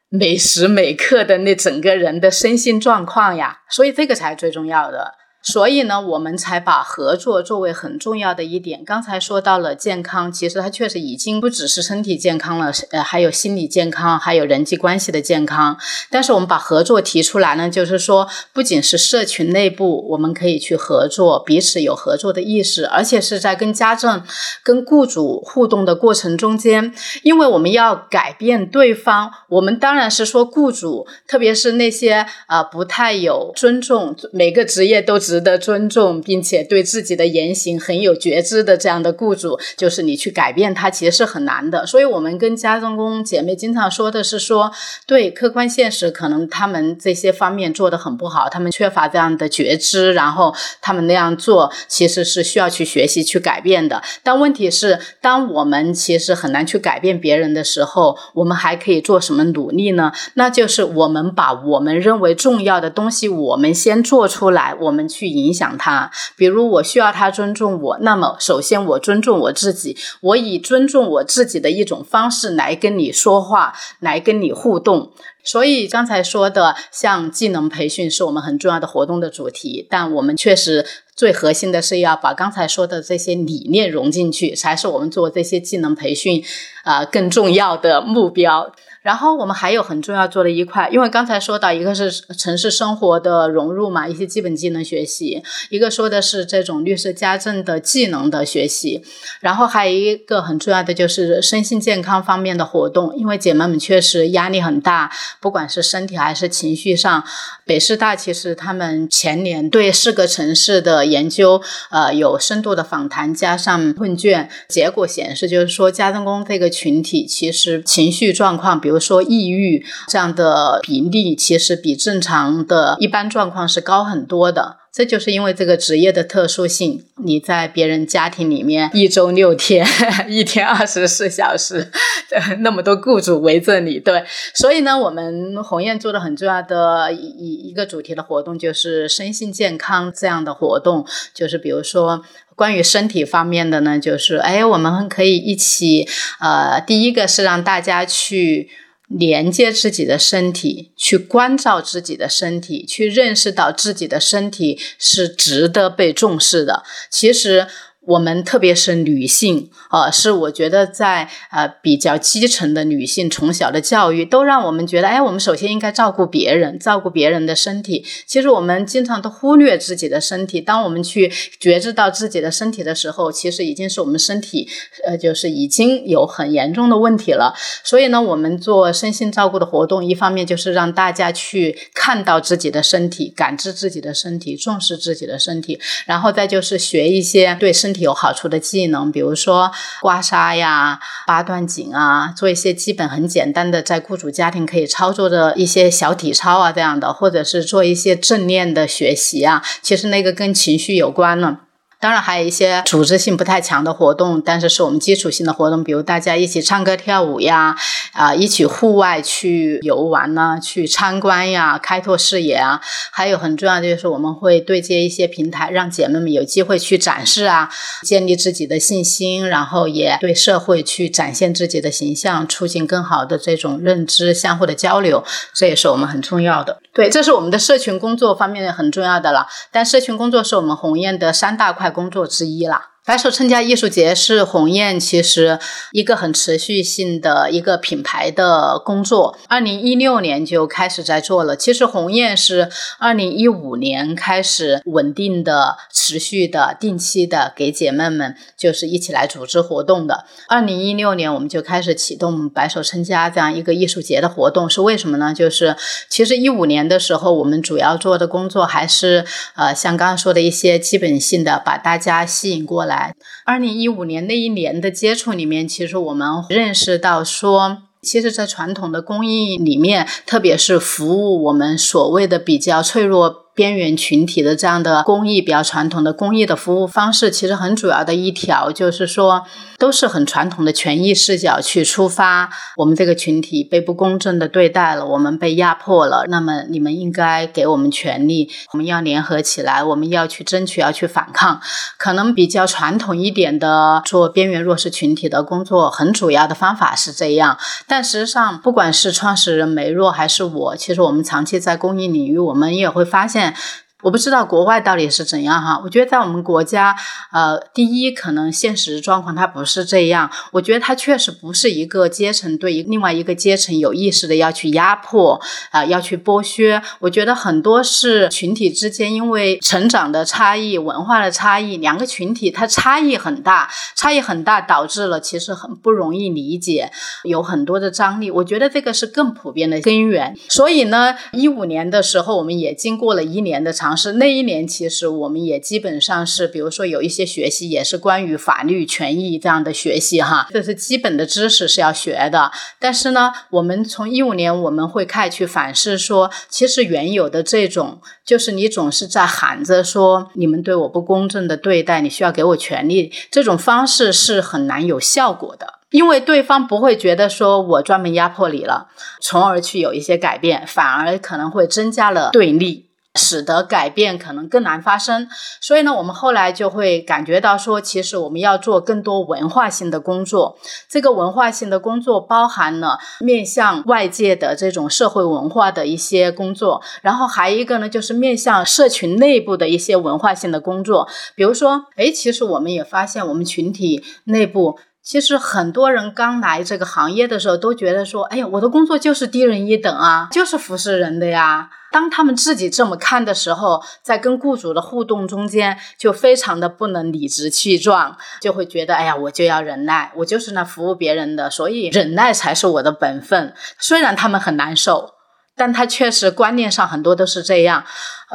每时每刻的那整个人的身心状况呀，所以这个才是最重要的。所以呢，我们才把合作作为很重要的一点。刚才说到了健康，其实它确实已经不只是身体健康了，呃，还有心理健康，还有人际关系的健康。但是我们把合作提出来呢，就是说，不仅是社群内部我们可以去合作，彼此有合作的意识，而且是在跟家政、跟雇主互动的过程中间，因为我们要改变对方。我们当然是说雇主，特别是那些啊不太有尊重，每个职业都。值得尊重，并且对自己的言行很有觉知的这样的雇主，就是你去改变他，其实是很难的。所以，我们跟家政工姐妹经常说的是说，对客观现实，可能他们这些方面做的很不好，他们缺乏这样的觉知，然后他们那样做其实是需要去学习、去改变的。但问题是，当我们其实很难去改变别人的时候，我们还可以做什么努力呢？那就是我们把我们认为重要的东西，我们先做出来，我们去。去影响他，比如我需要他尊重我，那么首先我尊重我自己，我以尊重我自己的一种方式来跟你说话，来跟你互动。所以刚才说的像技能培训是我们很重要的活动的主题，但我们确实最核心的是要把刚才说的这些理念融进去，才是我们做这些技能培训啊更重要的目标。然后我们还有很重要做的一块，因为刚才说到一个是城市生活的融入嘛，一些基本技能学习；一个说的是这种绿色家政的技能的学习。然后还有一个很重要的就是身心健康方面的活动，因为姐妹们确实压力很大，不管是身体还是情绪上。北师大其实他们前年对四个城市的研究，呃，有深度的访谈加上问卷，结果显示就是说家政工这个群体其实情绪状况比。比如说抑郁这样的比例，其实比正常的一般状况是高很多的。这就是因为这个职业的特殊性。你在别人家庭里面一周六天，一天二十四小时，那么多雇主围着你，对。所以呢，我们鸿雁做的很重要的一一个主题的活动，就是身心健康这样的活动。就是比如说关于身体方面的呢，就是哎，我们可以一起，呃，第一个是让大家去。连接自己的身体，去关照自己的身体，去认识到自己的身体是值得被重视的。其实。我们特别是女性，呃，是我觉得在呃比较基层的女性从小的教育，都让我们觉得，哎，我们首先应该照顾别人，照顾别人的身体。其实我们经常都忽略自己的身体。当我们去觉知到自己的身体的时候，其实已经是我们身体，呃，就是已经有很严重的问题了。所以呢，我们做身心照顾的活动，一方面就是让大家去看到自己的身体，感知自己的身体，重视自己的身体，然后再就是学一些对身。身体有好处的技能，比如说刮痧呀、八段锦啊，做一些基本很简单的在雇主家庭可以操作的一些小体操啊，这样的，或者是做一些正念的学习啊，其实那个跟情绪有关了。当然还有一些组织性不太强的活动，但是是我们基础性的活动，比如大家一起唱歌跳舞呀，啊，一起户外去游玩呢，去参观呀，开拓视野啊。还有很重要的就是我们会对接一些平台，让姐妹们有机会去展示啊，建立自己的信心，然后也对社会去展现自己的形象，促进更好的这种认知、相互的交流，这也是我们很重要的。对，这是我们的社群工作方面很重要的了。但社群工作是我们鸿雁的三大块工作之一啦。白手称家艺术节是鸿雁其实一个很持续性的一个品牌的工作，二零一六年就开始在做了。其实鸿雁是二零一五年开始稳定的、持续的、定期的给姐妹们就是一起来组织活动的。二零一六年我们就开始启动白手称家这样一个艺术节的活动，是为什么呢？就是其实一五年的时候，我们主要做的工作还是呃像刚刚说的一些基本性的，把大家吸引过来。来，二零一五年那一年的接触里面，其实我们认识到说，其实，在传统的工艺里面，特别是服务我们所谓的比较脆弱。边缘群体的这样的公益，比较传统的公益的服务方式，其实很主要的一条就是说，都是很传统的权益视角去出发。我们这个群体被不公正的对待了，我们被压迫了，那么你们应该给我们权利，我们要联合起来，我们要去争取，要去反抗。可能比较传统一点的做边缘弱势群体的工作，很主要的方法是这样。但实际上，不管是创始人梅若还是我，其实我们长期在公益领域，我们也会发现。 네. 我不知道国外到底是怎样哈，我觉得在我们国家，呃，第一可能现实状况它不是这样，我觉得它确实不是一个阶层对于另外一个阶层有意识的要去压迫啊，要去剥削。我觉得很多是群体之间因为成长的差异、文化的差异，两个群体它差异很大，差异很大导致了其实很不容易理解，有很多的张力。我觉得这个是更普遍的根源。所以呢，一五年的时候，我们也经过了一年的长。是那一年，其实我们也基本上是，比如说有一些学习也是关于法律权益这样的学习哈，这是基本的知识是要学的。但是呢，我们从一五年我们会开始去反思说，其实原有的这种，就是你总是在喊着说你们对我不公正的对待，你需要给我权利，这种方式是很难有效果的，因为对方不会觉得说我专门压迫你了，从而去有一些改变，反而可能会增加了对立。使得改变可能更难发生，所以呢，我们后来就会感觉到说，其实我们要做更多文化性的工作。这个文化性的工作包含了面向外界的这种社会文化的一些工作，然后还一个呢，就是面向社群内部的一些文化性的工作。比如说，哎，其实我们也发现，我们群体内部其实很多人刚来这个行业的时候都觉得说，哎呀，我的工作就是低人一等啊，就是服侍人的呀。当他们自己这么看的时候，在跟雇主的互动中间，就非常的不能理直气壮，就会觉得，哎呀，我就要忍耐，我就是来服务别人的，所以忍耐才是我的本分。虽然他们很难受，但他确实观念上很多都是这样。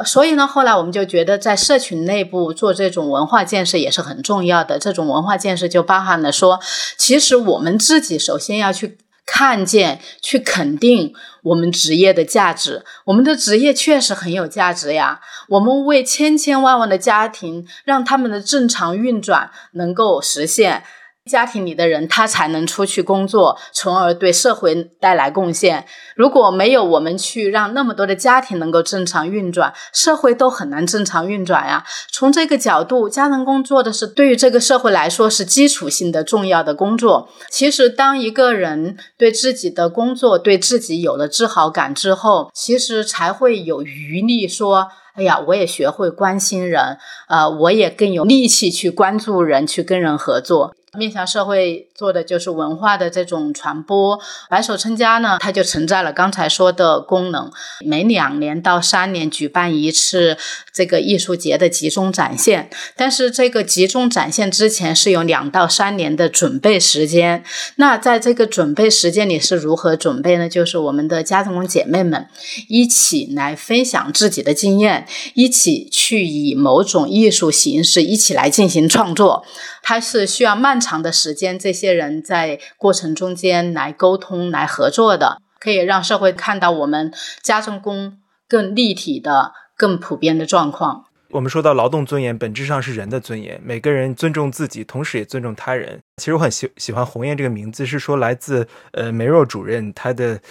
所以呢，后来我们就觉得，在社群内部做这种文化建设也是很重要的。这种文化建设就包含了说，其实我们自己首先要去。看见，去肯定我们职业的价值。我们的职业确实很有价值呀。我们为千千万万的家庭，让他们的正常运转能够实现。家庭里的人，他才能出去工作，从而对社会带来贡献。如果没有我们去让那么多的家庭能够正常运转，社会都很难正常运转呀。从这个角度，家庭工作的是对于这个社会来说是基础性的重要的工作。其实，当一个人对自己的工作、对自己有了自豪感之后，其实才会有余力说：“哎呀，我也学会关心人，呃，我也更有力气去关注人，去跟人合作。”面向社会做的就是文化的这种传播。白手撑家呢，它就承载了刚才说的功能。每两年到三年举办一次这个艺术节的集中展现，但是这个集中展现之前是有两到三年的准备时间。那在这个准备时间里是如何准备呢？就是我们的家政工姐妹们一起来分享自己的经验，一起去以某种艺术形式一起来进行创作。它是需要漫长的时间，这些人在过程中间来沟通、来合作的，可以让社会看到我们家政工更立体的、更普遍的状况。我们说到劳动尊严，本质上是人的尊严，每个人尊重自己，同时也尊重他人。其实我很喜喜欢“鸿雁”这个名字，是说来自呃梅若主任他的。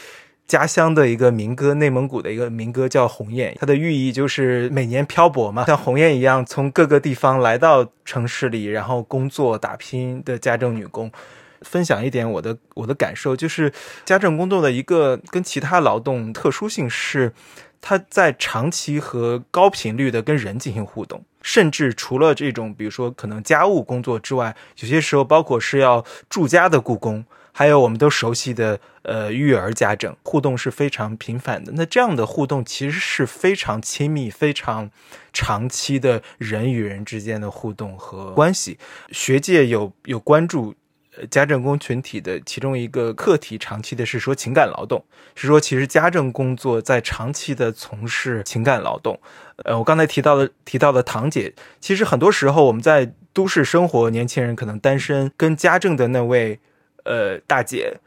家乡的一个民歌，内蒙古的一个民歌叫《鸿雁》，它的寓意就是每年漂泊嘛，像鸿雁一样从各个地方来到城市里，然后工作打拼的家政女工。分享一点我的我的感受，就是家政工作的一个跟其他劳动特殊性是，它在长期和高频率的跟人进行互动，甚至除了这种比如说可能家务工作之外，有些时候包括是要住家的雇工。还有我们都熟悉的呃育儿家政互动是非常频繁的，那这样的互动其实是非常亲密、非常长期的人与人之间的互动和关系。学界有有关注家政工群体的其中一个课题，长期的是说情感劳动，是说其实家政工作在长期的从事情感劳动。呃，我刚才提到的提到的堂姐，其实很多时候我们在都市生活，年轻人可能单身，跟家政的那位。呃，大姐，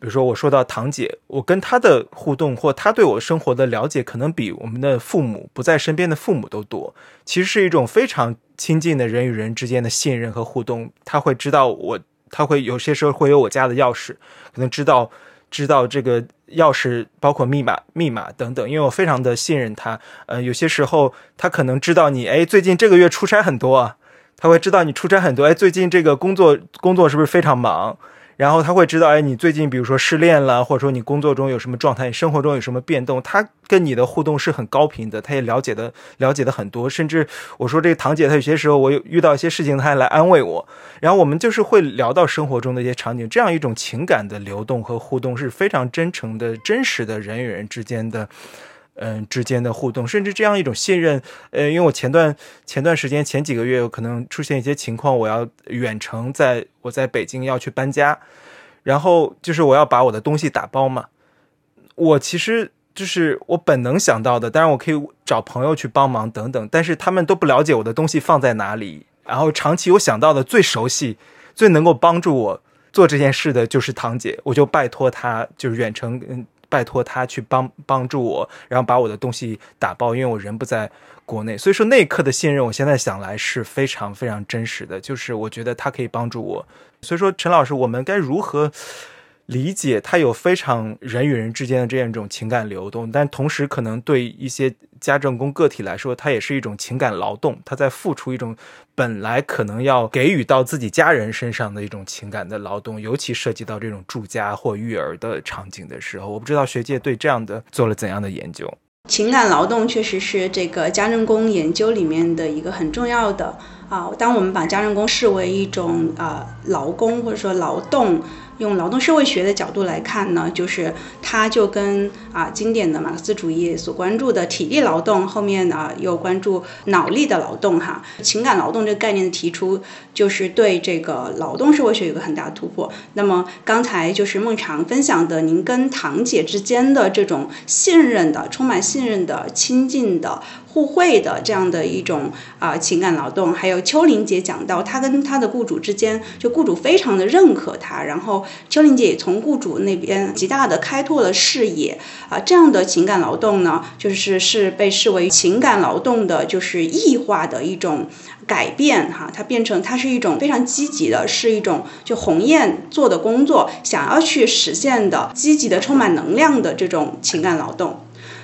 比如说我说到堂姐，我跟她的互动或她对我生活的了解，可能比我们的父母不在身边的父母都多。其实是一种非常亲近的人与人之间的信任和互动。他会知道我，他会有些时候会有我家的钥匙，可能知道知道这个钥匙包括密码、密码等等，因为我非常的信任他。呃，有些时候他可能知道你，哎，最近这个月出差很多啊，他会知道你出差很多，哎，最近这个工作工作是不是非常忙？然后他会知道，哎，你最近比如说失恋了，或者说你工作中有什么状态，生活中有什么变动，他跟你的互动是很高频的，他也了解的 了解的很多。甚至我说这个堂姐，她有些时候我有遇到一些事情，她还来安慰我。然后我们就是会聊到生活中的一些场景，这样一种情感的流动和互动是非常真诚的、真实的人与人之间的。嗯，之间的互动，甚至这样一种信任，呃，因为我前段前段时间前几个月可能出现一些情况，我要远程，在我在北京要去搬家，然后就是我要把我的东西打包嘛，我其实就是我本能想到的，当然我可以找朋友去帮忙等等，但是他们都不了解我的东西放在哪里，然后长期我想到的最熟悉、最能够帮助我做这件事的就是堂姐，我就拜托她，就是远程嗯。拜托他去帮帮助我，然后把我的东西打包，因为我人不在国内，所以说那一刻的信任，我现在想来是非常非常真实的。就是我觉得他可以帮助我，所以说陈老师，我们该如何理解他有非常人与人之间的这样一种情感流动，但同时可能对一些家政工个体来说，它也是一种情感劳动，他在付出一种。本来可能要给予到自己家人身上的一种情感的劳动，尤其涉及到这种住家或育儿的场景的时候，我不知道学界对这样的做了怎样的研究。情感劳动确实是这个家政工研究里面的一个很重要的啊。当我们把家政工视为一种啊劳工或者说劳动。用劳动社会学的角度来看呢，就是它就跟啊经典的马克思主义所关注的体力劳动后面呢又关注脑力的劳动哈，情感劳动这个概念的提出，就是对这个劳动社会学有个很大的突破。那么刚才就是孟尝分享的，您跟堂姐之间的这种信任的、充满信任的、亲近的。互惠的这样的一种啊情感劳动，还有秋玲姐讲到，她跟她的雇主之间，就雇主非常的认可她，然后秋玲姐从雇主那边极大的开拓了视野啊，这样的情感劳动呢，就是是被视为情感劳动的，就是异化的一种改变哈，它变成它是一种非常积极的，是一种就鸿雁做的工作，想要去实现的积极的、充满能量的这种情感劳动。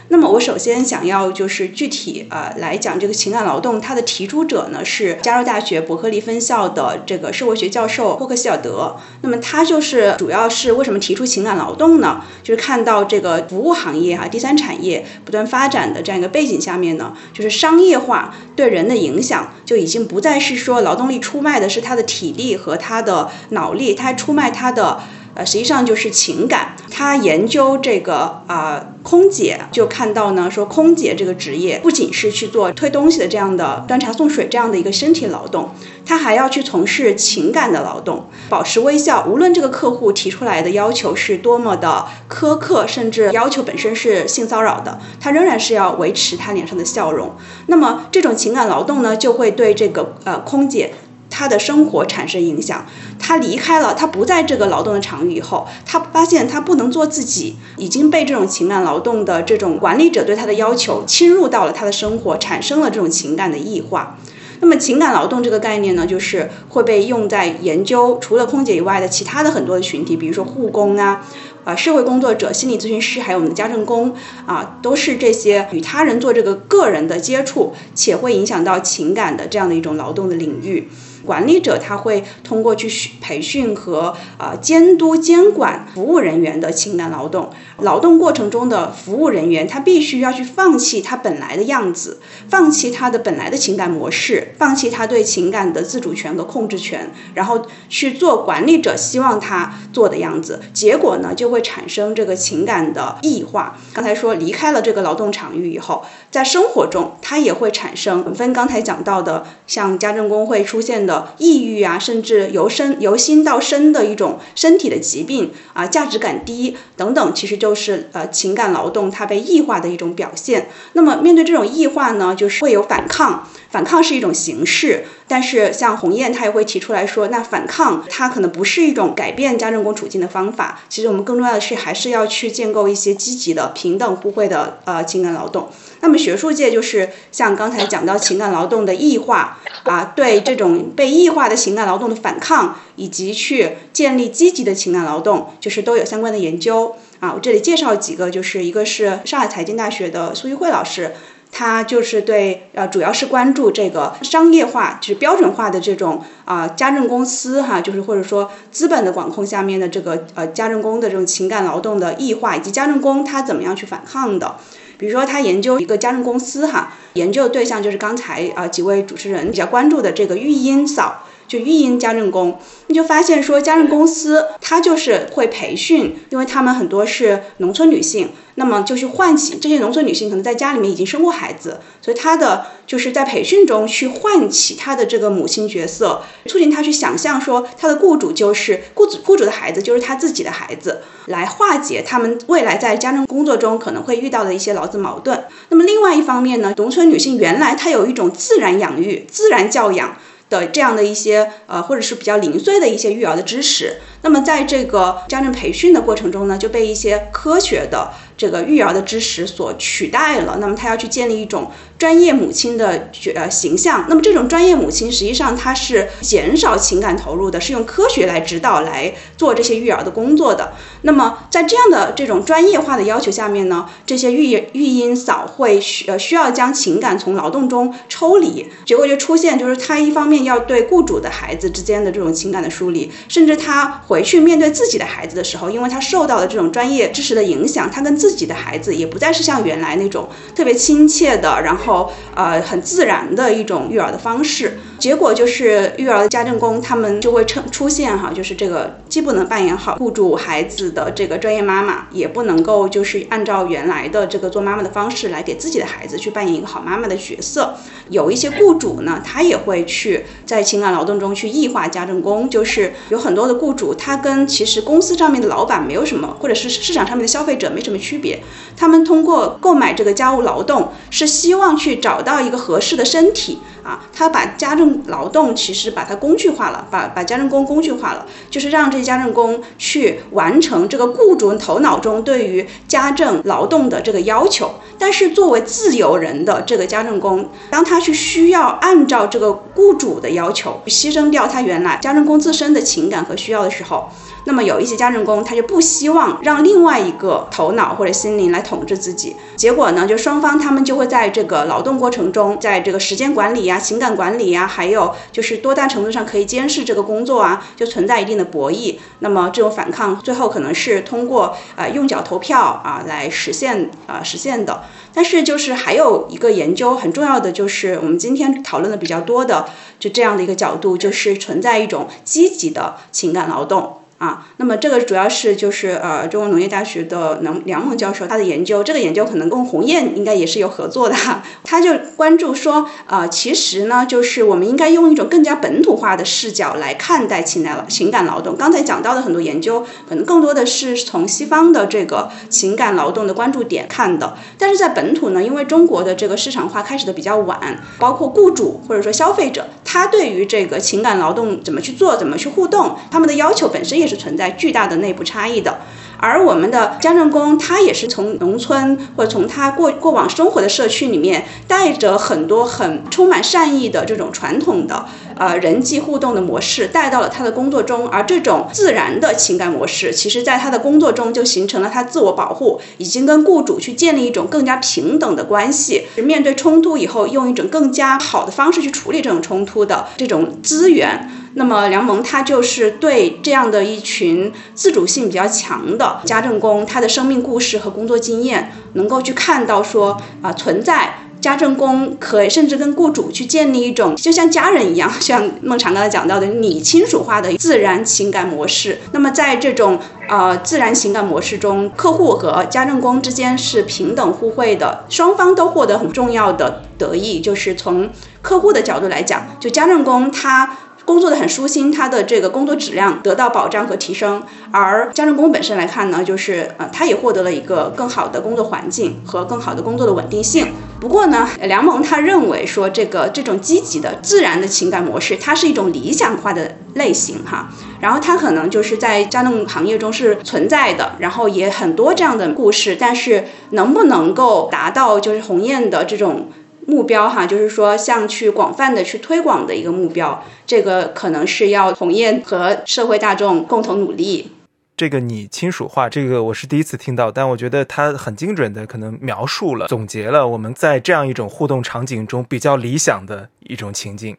那么我首先想要就是具体呃来讲这个情感劳动，它的提出者呢是加州大学伯克利分校的这个社会学教授霍克希尔德。那么他就是主要是为什么提出情感劳动呢？就是看到这个服务行业哈第三产业不断发展的这样一个背景下面呢，就是商业化对人的影响就已经不再是说劳动力出卖的是他的体力和他的脑力，他出卖他的。呃，实际上就是情感。他研究这个啊，空姐就看到呢，说空姐这个职业不仅是去做推东西的这样的端茶送水这样的一个身体劳动，他还要去从事情感的劳动，保持微笑。无论这个客户提出来的要求是多么的苛刻，甚至要求本身是性骚扰的，他仍然是要维持他脸上的笑容。那么这种情感劳动呢，就会对这个呃空姐。他的生活产生影响，他离开了，他不在这个劳动的场域以后，他发现他不能做自己，已经被这种情感劳动的这种管理者对他的要求侵入到了他的生活，产生了这种情感的异化。那么情感劳动这个概念呢，就是会被用在研究除了空姐以外的其他的很多的群体，比如说护工啊，啊社会工作者、心理咨询师，还有我们的家政工啊，都是这些与他人做这个个人的接触，且会影响到情感的这样的一种劳动的领域。管理者他会通过去培训和呃监督监管服务人员的情感劳动，劳动过程中的服务人员他必须要去放弃他本来的样子，放弃他的本来的情感模式，放弃他对情感的自主权和控制权，然后去做管理者希望他做的样子，结果呢就会产生这个情感的异化。刚才说离开了这个劳动场域以后，在生活中他也会产生，分刚才讲到的像家政工会出现的。抑郁啊，甚至由身由心到身的一种身体的疾病啊，价值感低等等，其实就是呃情感劳动它被异化的一种表现。那么面对这种异化呢，就是会有反抗，反抗是一种形式。但是像鸿雁，他也会提出来说，那反抗它可能不是一种改变家政工处境的方法。其实我们更重要的是，还是要去建构一些积极的、平等互惠的呃情感劳动。那么学术界就是像刚才讲到情感劳动的异化啊，对这种被异化的情感劳动的反抗，以及去建立积极的情感劳动，就是都有相关的研究啊。我这里介绍几个，就是一个是上海财经大学的苏玉慧老师。他就是对呃，主要是关注这个商业化，就是标准化的这种啊家政公司哈，就是或者说资本的管控下面的这个呃家政工的这种情感劳动的异化，以及家政工他怎么样去反抗的。比如说他研究一个家政公司哈，研究对象就是刚才啊几位主持人比较关注的这个育婴嫂。就育婴家政工，你就发现说家政公司它就是会培训，因为他们很多是农村女性，那么就去唤起这些农村女性可能在家里面已经生过孩子，所以她的就是在培训中去唤起她的这个母亲角色，促进她去想象说她的雇主就是雇主雇主的孩子就是她自己的孩子，来化解他们未来在家政工作中可能会遇到的一些劳资矛盾。那么另外一方面呢，农村女性原来她有一种自然养育、自然教养。的这样的一些呃，或者是比较零碎的一些育儿的知识，那么在这个家政培训的过程中呢，就被一些科学的。这个育儿的知识所取代了，那么他要去建立一种专业母亲的呃形象。那么这种专业母亲实际上她是减少情感投入的，是用科学来指导来做这些育儿的工作的。那么在这样的这种专业化的要求下面呢，这些育育婴嫂会需呃需要将情感从劳动中抽离，结果就出现就是她一方面要对雇主的孩子之间的这种情感的梳理，甚至她回去面对自己的孩子的时候，因为她受到了这种专业知识的影响，她跟自己的孩子也不再是像原来那种特别亲切的，然后后呃很自然的一种育儿的方式。结果就是育儿的家政工他们就会出出现哈，就是这个既不能扮演好雇主孩子的这个专业妈妈，也不能够就是按照原来的这个做妈妈的方式来给自己的孩子去扮演一个好妈妈的角色。有一些雇主呢，他也会去在情感劳动中去异化家政工，就是有很多的雇主，他跟其实公司上面的老板没有什么，或者是市场上面的消费者没什么。区别，他们通过购买这个家务劳动，是希望去找到一个合适的身体啊。他把家政劳动其实把它工具化了，把把家政工工具化了，就是让这些家政工去完成这个雇主头脑中对于家政劳动的这个要求。但是作为自由人的这个家政工，当他去需要按照这个雇主的要求，牺牲掉他原来家政工自身的情感和需要的时候。那么有一些家政工，他就不希望让另外一个头脑或者心灵来统治自己，结果呢，就双方他们就会在这个劳动过程中，在这个时间管理呀、情感管理呀，还有就是多大程度上可以监视这个工作啊，就存在一定的博弈。那么这种反抗最后可能是通过呃用脚投票啊来实现啊实现的。但是就是还有一个研究很重要的，就是我们今天讨论的比较多的，就这样的一个角度，就是存在一种积极的情感劳动。啊，那么这个主要是就是呃中国农业大学的梁梁猛教授他的研究，这个研究可能跟鸿雁应该也是有合作的，他就关注说啊，其实呢就是我们应该用一种更加本土化的视角来看待情感劳情感劳动。刚才讲到的很多研究，可能更多的是从西方的这个情感劳动的关注点看的，但是在本土呢，因为中国的这个市场化开始的比较晚，包括雇主或者说消费者，他对于这个情感劳动怎么去做，怎么去互动，他们的要求本身也。是存在巨大的内部差异的，而我们的家政工，他也是从农村或者从他过过往生活的社区里面，带着很多很充满善意的这种传统的呃人际互动的模式带到了他的工作中，而这种自然的情感模式，其实在他的工作中就形成了他自我保护，已经跟雇主去建立一种更加平等的关系，面对冲突以后，用一种更加好的方式去处理这种冲突的这种资源。那么梁萌他就是对这样的一群自主性比较强的家政工，他的生命故事和工作经验，能够去看到说啊，存在家政工可以甚至跟雇主去建立一种就像家人一样，像孟常刚才讲到的拟亲属化的自然情感模式。那么在这种呃自然情感模式中，客户和家政工之间是平等互惠的，双方都获得很重要的得益。就是从客户的角度来讲，就家政工他。工作的很舒心，他的这个工作质量得到保障和提升。而家政工本身来看呢，就是呃，他也获得了一个更好的工作环境和更好的工作的稳定性。不过呢，梁萌他认为说，这个这种积极的自然的情感模式，它是一种理想化的类型哈。然后他可能就是在家政行业中是存在的，然后也很多这样的故事，但是能不能够达到就是鸿雁的这种。目标哈，就是说像去广泛的去推广的一个目标，这个可能是要鸿雁和社会大众共同努力。这个你亲属化，这个我是第一次听到，但我觉得它很精准的可能描述了、总结了我们在这样一种互动场景中比较理想的一种情境，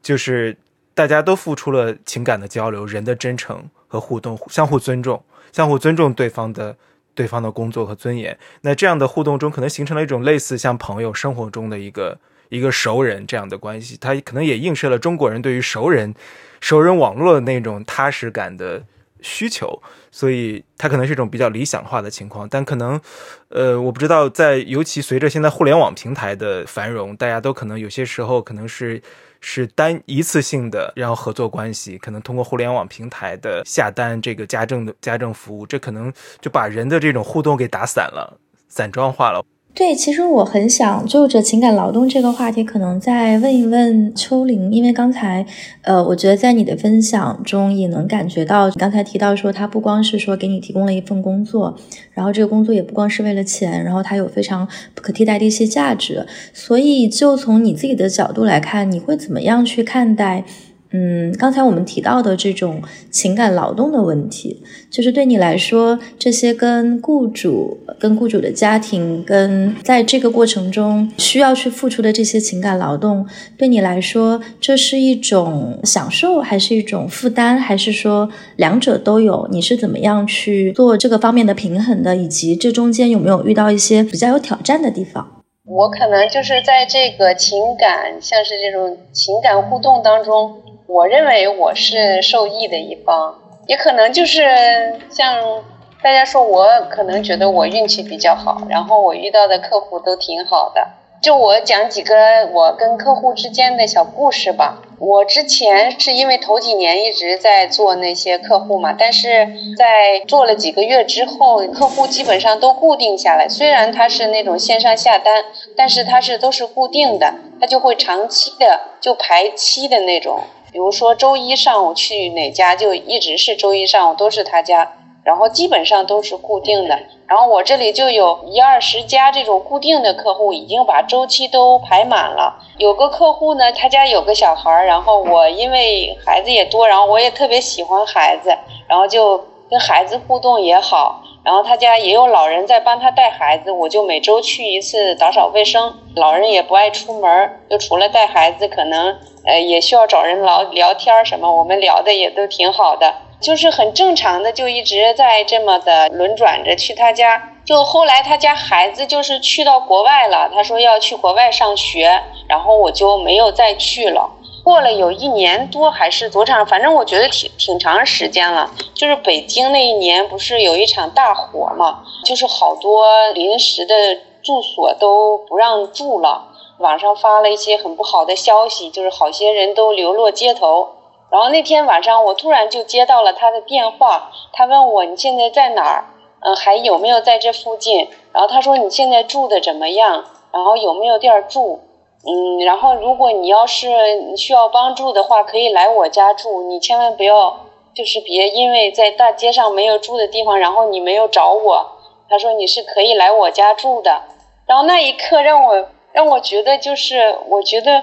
就是大家都付出了情感的交流，人的真诚和互动，相互尊重，相互尊重对方的。对方的工作和尊严，那这样的互动中，可能形成了一种类似像朋友生活中的一个一个熟人这样的关系。它可能也映射了中国人对于熟人、熟人网络的那种踏实感的需求，所以它可能是一种比较理想化的情况。但可能，呃，我不知道，在尤其随着现在互联网平台的繁荣，大家都可能有些时候可能是。是单一次性的，然后合作关系，可能通过互联网平台的下单，这个家政的家政服务，这可能就把人的这种互动给打散了，散装化了。对，其实我很想就着情感劳动这个话题，可能再问一问秋玲，因为刚才，呃，我觉得在你的分享中也能感觉到，刚才提到说，他不光是说给你提供了一份工作，然后这个工作也不光是为了钱，然后它有非常不可替代的一些价值，所以就从你自己的角度来看，你会怎么样去看待？嗯，刚才我们提到的这种情感劳动的问题，就是对你来说，这些跟雇主、跟雇主的家庭、跟在这个过程中需要去付出的这些情感劳动，对你来说，这是一种享受，还是一种负担，还是说两者都有？你是怎么样去做这个方面的平衡的？以及这中间有没有遇到一些比较有挑战的地方？我可能就是在这个情感，像是这种情感互动当中。我认为我是受益的一方，也可能就是像大家说，我可能觉得我运气比较好，然后我遇到的客户都挺好的。就我讲几个我跟客户之间的小故事吧。我之前是因为头几年一直在做那些客户嘛，但是在做了几个月之后，客户基本上都固定下来。虽然他是那种线上下单，但是他是都是固定的，他就会长期的就排期的那种。比如说周一上午去哪家，就一直是周一上午都是他家，然后基本上都是固定的。然后我这里就有一二十家这种固定的客户，已经把周期都排满了。有个客户呢，他家有个小孩儿，然后我因为孩子也多，然后我也特别喜欢孩子，然后就跟孩子互动也好。然后他家也有老人在帮他带孩子，我就每周去一次打扫卫生。老人也不爱出门，就除了带孩子，可能呃也需要找人聊聊天什么。我们聊的也都挺好的，就是很正常的，就一直在这么的轮转着去他家。就后来他家孩子就是去到国外了，他说要去国外上学，然后我就没有再去了。过了有一年多还是多长，反正我觉得挺挺长时间了。就是北京那一年不是有一场大火嘛，就是好多临时的住所都不让住了，网上发了一些很不好的消息，就是好些人都流落街头。然后那天晚上我突然就接到了他的电话，他问我你现在在哪儿？嗯，还有没有在这附近？然后他说你现在住的怎么样？然后有没有地儿住？嗯，然后如果你要是需要帮助的话，可以来我家住。你千万不要，就是别因为在大街上没有住的地方，然后你没有找我。他说你是可以来我家住的。然后那一刻让我让我觉得就是，我觉得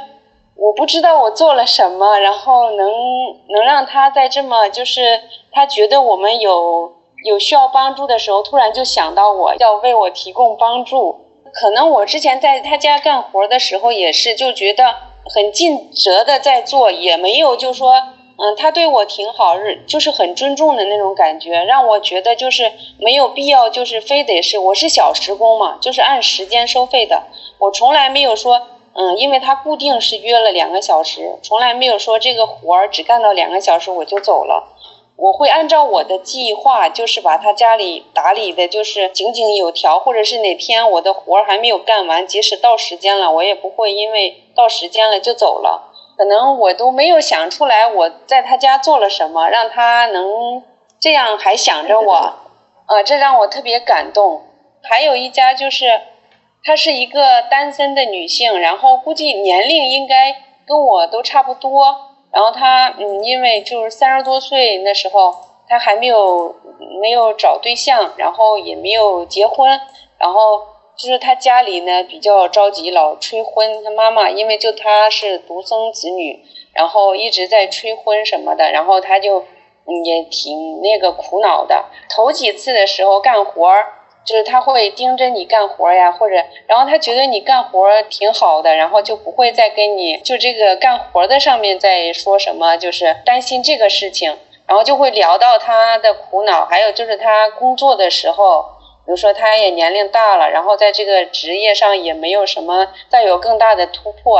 我不知道我做了什么，然后能能让他在这么就是他觉得我们有有需要帮助的时候，突然就想到我要为我提供帮助。可能我之前在他家干活的时候也是，就觉得很尽责的在做，也没有就说，嗯，他对我挺好，就是很尊重的那种感觉，让我觉得就是没有必要，就是非得是我是小时工嘛，就是按时间收费的，我从来没有说，嗯，因为他固定是约了两个小时，从来没有说这个活儿只干到两个小时我就走了。我会按照我的计划，就是把他家里打理的，就是井井有条，或者是哪天我的活儿还没有干完，即使到时间了，我也不会因为到时间了就走了。可能我都没有想出来我在他家做了什么，让他能这样还想着我，啊，这让我特别感动。还有一家就是，她是一个单身的女性，然后估计年龄应该跟我都差不多。然后他，嗯，因为就是三十多岁那时候，他还没有没有找对象，然后也没有结婚，然后就是他家里呢比较着急，老催婚。他妈妈因为就他是独生子女，然后一直在催婚什么的，然后他就也挺那个苦恼的。头几次的时候干活儿。就是他会盯着你干活呀，或者，然后他觉得你干活挺好的，然后就不会再跟你就这个干活的上面再说什么，就是担心这个事情，然后就会聊到他的苦恼，还有就是他工作的时候，比如说他也年龄大了，然后在这个职业上也没有什么再有更大的突破，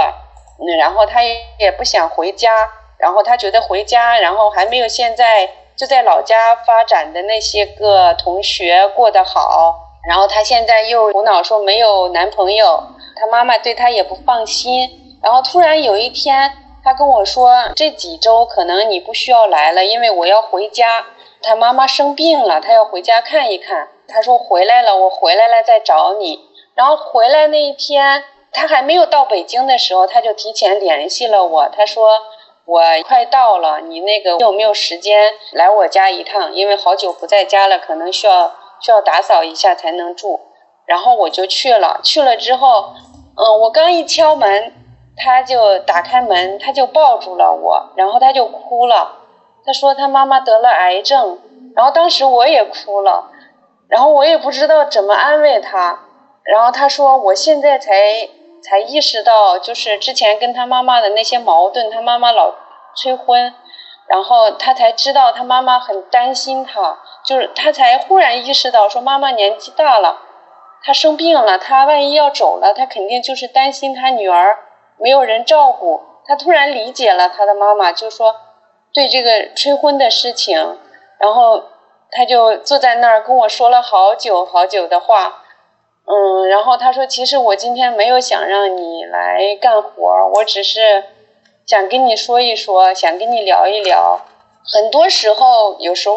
嗯，然后他也也不想回家，然后他觉得回家，然后还没有现在。就在老家发展的那些个同学过得好，然后她现在又苦恼说没有男朋友，她妈妈对她也不放心。然后突然有一天，她跟我说这几周可能你不需要来了，因为我要回家。她妈妈生病了，她要回家看一看。她说回来了，我回来了再找你。然后回来那一天，她还没有到北京的时候，她就提前联系了我。她说。我快到了，你那个有没有时间来我家一趟？因为好久不在家了，可能需要需要打扫一下才能住。然后我就去了，去了之后，嗯，我刚一敲门，他就打开门，他就抱住了我，然后他就哭了。他说他妈妈得了癌症，然后当时我也哭了，然后我也不知道怎么安慰他。然后他说我现在才。才意识到，就是之前跟他妈妈的那些矛盾，他妈妈老催婚，然后他才知道他妈妈很担心他，就是他才忽然意识到，说妈妈年纪大了，他生病了，他万一要走了，他肯定就是担心他女儿没有人照顾。他突然理解了他的妈妈，就说对这个催婚的事情，然后他就坐在那儿跟我说了好久好久的话。嗯，然后他说：“其实我今天没有想让你来干活，我只是想跟你说一说，想跟你聊一聊。很多时候，有时候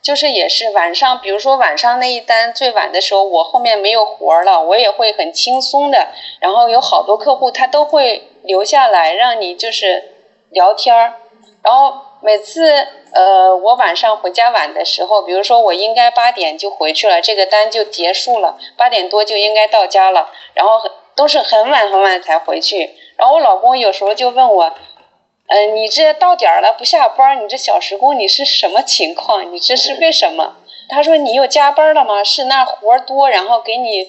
就是也是晚上，比如说晚上那一单最晚的时候，我后面没有活了，我也会很轻松的。然后有好多客户他都会留下来让你就是聊天儿，然后。”每次，呃，我晚上回家晚的时候，比如说我应该八点就回去了，这个单就结束了，八点多就应该到家了，然后都是很晚很晚才回去。然后我老公有时候就问我，嗯，你这到点儿了不下班，你这小时工你是什么情况？你这是为什么？他说你又加班了吗？是那活儿多，然后给你，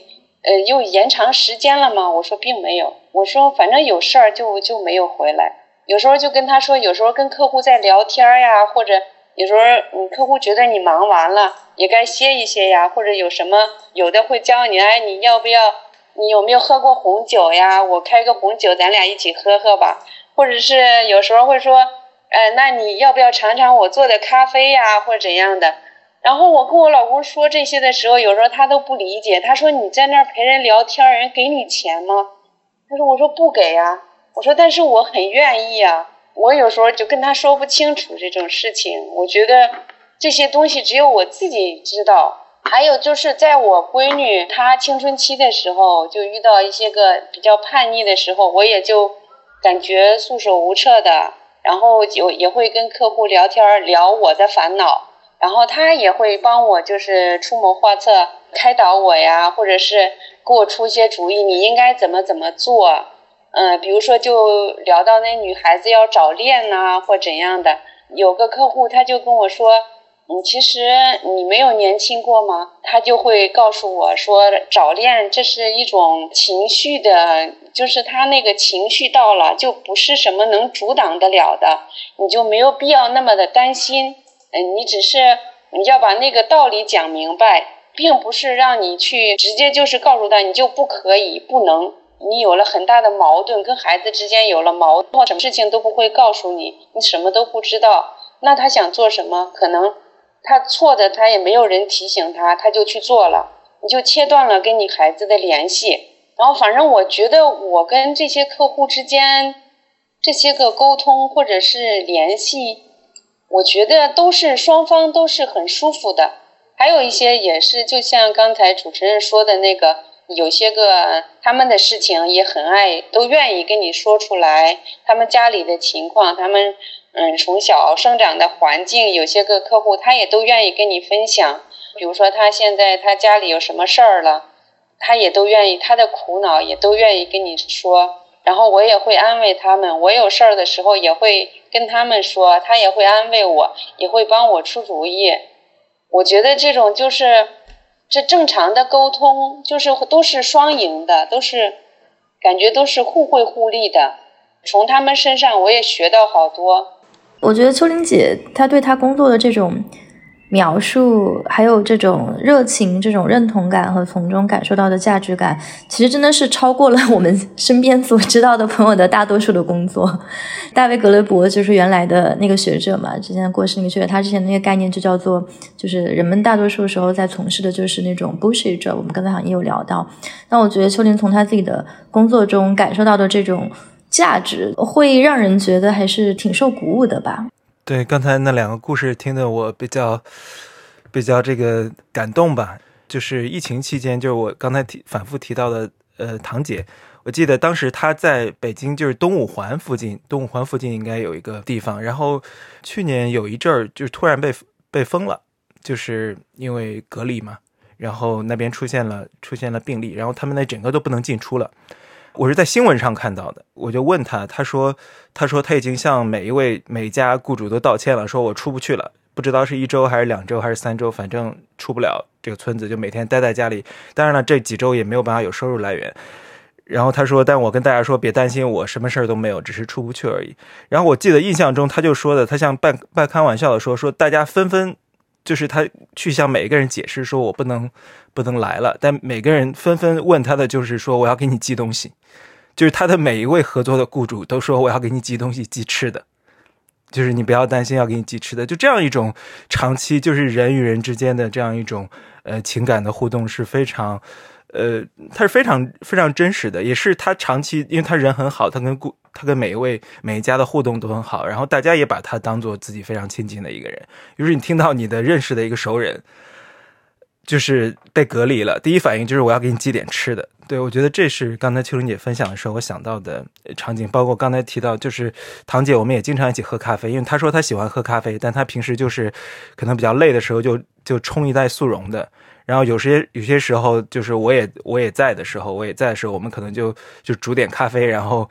呃，又延长时间了吗？我说并没有，我说反正有事儿就就没有回来。有时候就跟他说，有时候跟客户在聊天呀，或者有时候你客户觉得你忙完了，也该歇一歇呀，或者有什么有的会教你，哎，你要不要？你有没有喝过红酒呀？我开个红酒，咱俩一起喝喝吧。或者是有时候会说，呃，那你要不要尝尝我做的咖啡呀，或者怎样的？然后我跟我老公说这些的时候，有时候他都不理解，他说你在那儿陪人聊天，人给你钱吗？他说我说不给呀。我说，但是我很愿意啊。我有时候就跟他说不清楚这种事情。我觉得这些东西只有我自己知道。还有就是在我闺女她青春期的时候，就遇到一些个比较叛逆的时候，我也就感觉束手无策的。然后就也会跟客户聊天，聊我的烦恼。然后他也会帮我，就是出谋划策，开导我呀，或者是给我出一些主意，你应该怎么怎么做。嗯，比如说就聊到那女孩子要早恋呐，或怎样的，有个客户他就跟我说，嗯，其实你没有年轻过吗？他就会告诉我说，早恋这是一种情绪的，就是他那个情绪到了，就不是什么能阻挡得了的，你就没有必要那么的担心。嗯，你只是你要把那个道理讲明白，并不是让你去直接就是告诉他你就不可以不能。你有了很大的矛盾，跟孩子之间有了矛盾，什么事情都不会告诉你，你什么都不知道。那他想做什么，可能他错的，他也没有人提醒他，他就去做了，你就切断了跟你孩子的联系。然后，反正我觉得我跟这些客户之间，这些个沟通或者是联系，我觉得都是双方都是很舒服的。还有一些也是，就像刚才主持人说的那个，有些个他们的事情也很爱，都愿意跟你说出来。他们家里的情况，他们嗯从小生长的环境，有些个客户他也都愿意跟你分享。比如说他现在他家里有什么事儿了，他也都愿意，他的苦恼也都愿意跟你说。然后我也会安慰他们，我有事儿的时候也会跟他们说，他也会安慰我，也会帮我出主意。我觉得这种就是，这正常的沟通，就是都是双赢的，都是感觉都是互惠互利的。从他们身上我也学到好多。我觉得秋玲姐她对她工作的这种。描述还有这种热情、这种认同感和从中感受到的价值感，其实真的是超过了我们身边所知道的朋友的大多数的工作。大卫·格雷伯就是原来的那个学者嘛，之前过世那个学者，他之前那个概念就叫做，就是人们大多数时候在从事的就是那种 bullshit 者。我们刚才好像也有聊到，那我觉得秋林从他自己的工作中感受到的这种价值，会让人觉得还是挺受鼓舞的吧。对，刚才那两个故事听得我比较比较这个感动吧。就是疫情期间，就是我刚才提反复提到的，呃，堂姐，我记得当时她在北京，就是东五环附近，东五环附近应该有一个地方。然后去年有一阵儿，就是突然被被封了，就是因为隔离嘛。然后那边出现了出现了病例，然后他们那整个都不能进出了。我是在新闻上看到的，我就问他，他说，他说他已经向每一位每家雇主都道歉了，说我出不去了，不知道是一周还是两周还是三周，反正出不了这个村子，就每天待在家里。当然了，这几周也没有办法有收入来源。然后他说，但我跟大家说，别担心，我什么事儿都没有，只是出不去而已。然后我记得印象中，他就说的，他像半半开玩笑的说，说大家纷纷。就是他去向每一个人解释说，我不能不能来了，但每个人纷纷问他的就是说，我要给你寄东西。就是他的每一位合作的雇主都说，我要给你寄东西，寄吃的。就是你不要担心，要给你寄吃的。就这样一种长期，就是人与人之间的这样一种呃情感的互动是非常。呃，他是非常非常真实的，也是他长期，因为他人很好，他跟顾他跟每一位每一家的互动都很好，然后大家也把他当做自己非常亲近的一个人。于是你听到你的认识的一个熟人，就是被隔离了，第一反应就是我要给你寄点吃的。对我觉得这是刚才秋玲姐分享的时候我想到的场景，包括刚才提到就是堂姐，我们也经常一起喝咖啡，因为她说她喜欢喝咖啡，但她平时就是可能比较累的时候就就冲一袋速溶的。然后有些有些时候，就是我也我也在的时候，我也在的时候，我们可能就就煮点咖啡，然后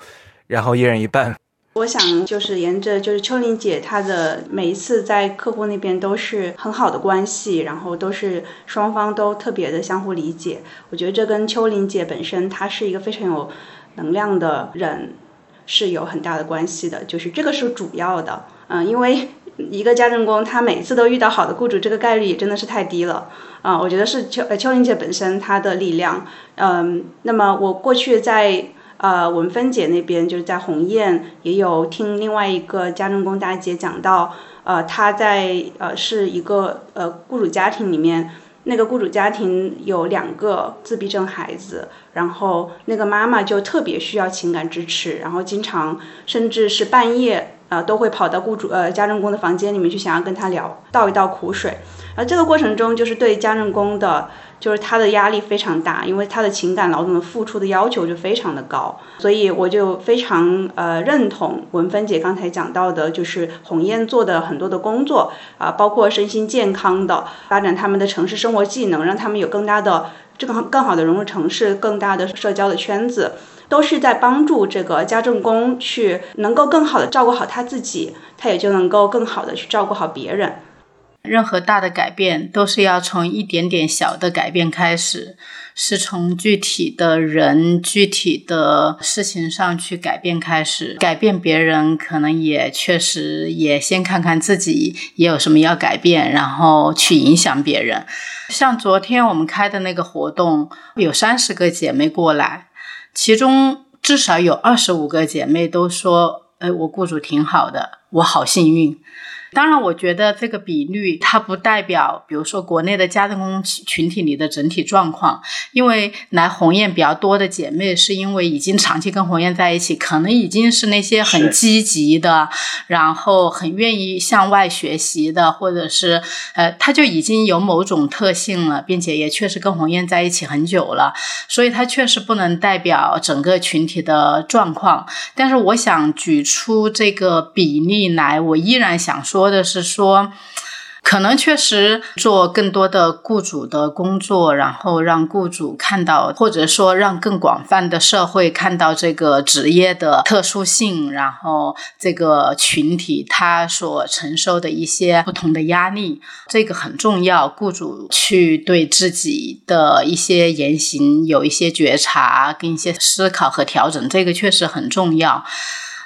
然后一人一半。我想就是沿着就是秋玲姐她的每一次在客户那边都是很好的关系，然后都是双方都特别的相互理解。我觉得这跟秋玲姐本身她是一个非常有能量的人是有很大的关系的，就是这个是主要的。嗯，因为一个家政工他每次都遇到好的雇主，这个概率也真的是太低了。啊，我觉得是秋呃秋玲姐本身她的力量，嗯，那么我过去在呃文芬姐那边就是在鸿雁也有听另外一个家政工大姐讲到，呃，她在呃是一个呃雇主家庭里面，那个雇主家庭有两个自闭症孩子，然后那个妈妈就特别需要情感支持，然后经常甚至是半夜啊都会跑到雇主呃家政工的房间里面去想要跟他聊倒一倒苦水。而这个过程中，就是对家政工的，就是他的压力非常大，因为他的情感劳动的付出的要求就非常的高，所以我就非常呃认同文芬姐刚才讲到的，就是鸿雁做的很多的工作啊，包括身心健康的发展他们的城市生活技能，让他们有更大的这个更好的融入城市，更大的社交的圈子，都是在帮助这个家政工去能够更好的照顾好他自己，他也就能够更好的去照顾好别人。任何大的改变都是要从一点点小的改变开始，是从具体的人、具体的事情上去改变开始。改变别人，可能也确实也先看看自己也有什么要改变，然后去影响别人。像昨天我们开的那个活动，有三十个姐妹过来，其中至少有二十五个姐妹都说：“哎，我雇主挺好的，我好幸运。”当然，我觉得这个比率它不代表，比如说国内的家政工群体里的整体状况。因为来鸿雁比较多的姐妹，是因为已经长期跟鸿雁在一起，可能已经是那些很积极的，然后很愿意向外学习的，或者是呃，他就已经有某种特性了，并且也确实跟鸿雁在一起很久了，所以它确实不能代表整个群体的状况。但是我想举出这个比例来，我依然想说的是说。可能确实做更多的雇主的工作，然后让雇主看到，或者说让更广泛的社会看到这个职业的特殊性，然后这个群体他所承受的一些不同的压力，这个很重要。雇主去对自己的一些言行有一些觉察，跟一些思考和调整，这个确实很重要。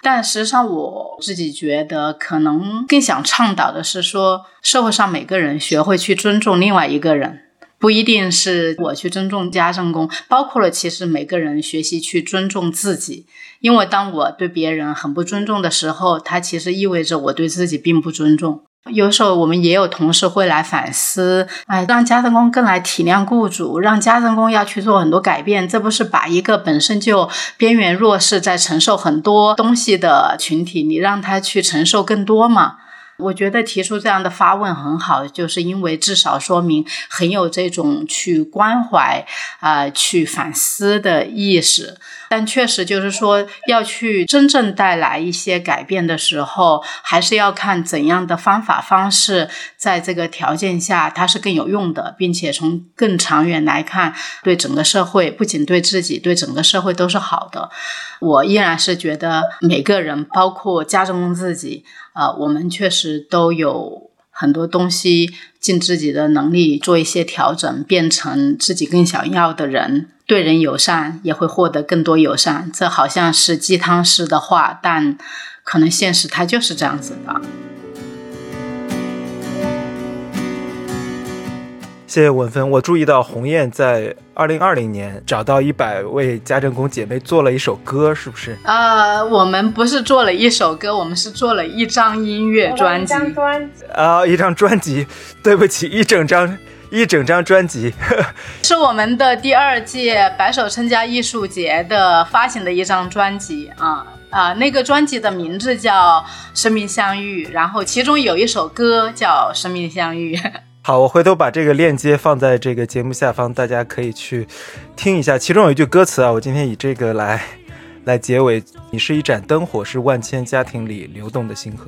但实际上，我自己觉得可能更想倡导的是说，社会上每个人学会去尊重另外一个人，不一定是我去尊重家政工，包括了其实每个人学习去尊重自己。因为当我对别人很不尊重的时候，它其实意味着我对自己并不尊重。有时候我们也有同事会来反思，哎，让家政工更来体谅雇主，让家政工要去做很多改变，这不是把一个本身就边缘弱势、在承受很多东西的群体，你让他去承受更多吗？我觉得提出这样的发问很好，就是因为至少说明很有这种去关怀啊、去反思的意识。但确实就是说，要去真正带来一些改变的时候，还是要看怎样的方法方式，在这个条件下它是更有用的，并且从更长远来看，对整个社会，不仅对自己，对整个社会都是好的。我依然是觉得每个人，包括家中自己。啊，我们确实都有很多东西，尽自己的能力做一些调整，变成自己更想要的人。对人友善，也会获得更多友善。这好像是鸡汤式的话，但可能现实它就是这样子的。谢谢文芬。我注意到鸿雁在二零二零年找到一百位家政工姐妹做了一首歌，是不是？呃，我们不是做了一首歌，我们是做了一张音乐专辑。啊，一张专辑。对不起，一整张，一整张专辑。是我们的第二届白手撑家艺术节的发行的一张专辑啊啊，那个专辑的名字叫《生命相遇》，然后其中有一首歌叫《生命相遇》。好，我回头把这个链接放在这个节目下方，大家可以去听一下。其中有一句歌词啊，我今天以这个来来结尾：你是一盏灯火，是万千家庭里流动的星河。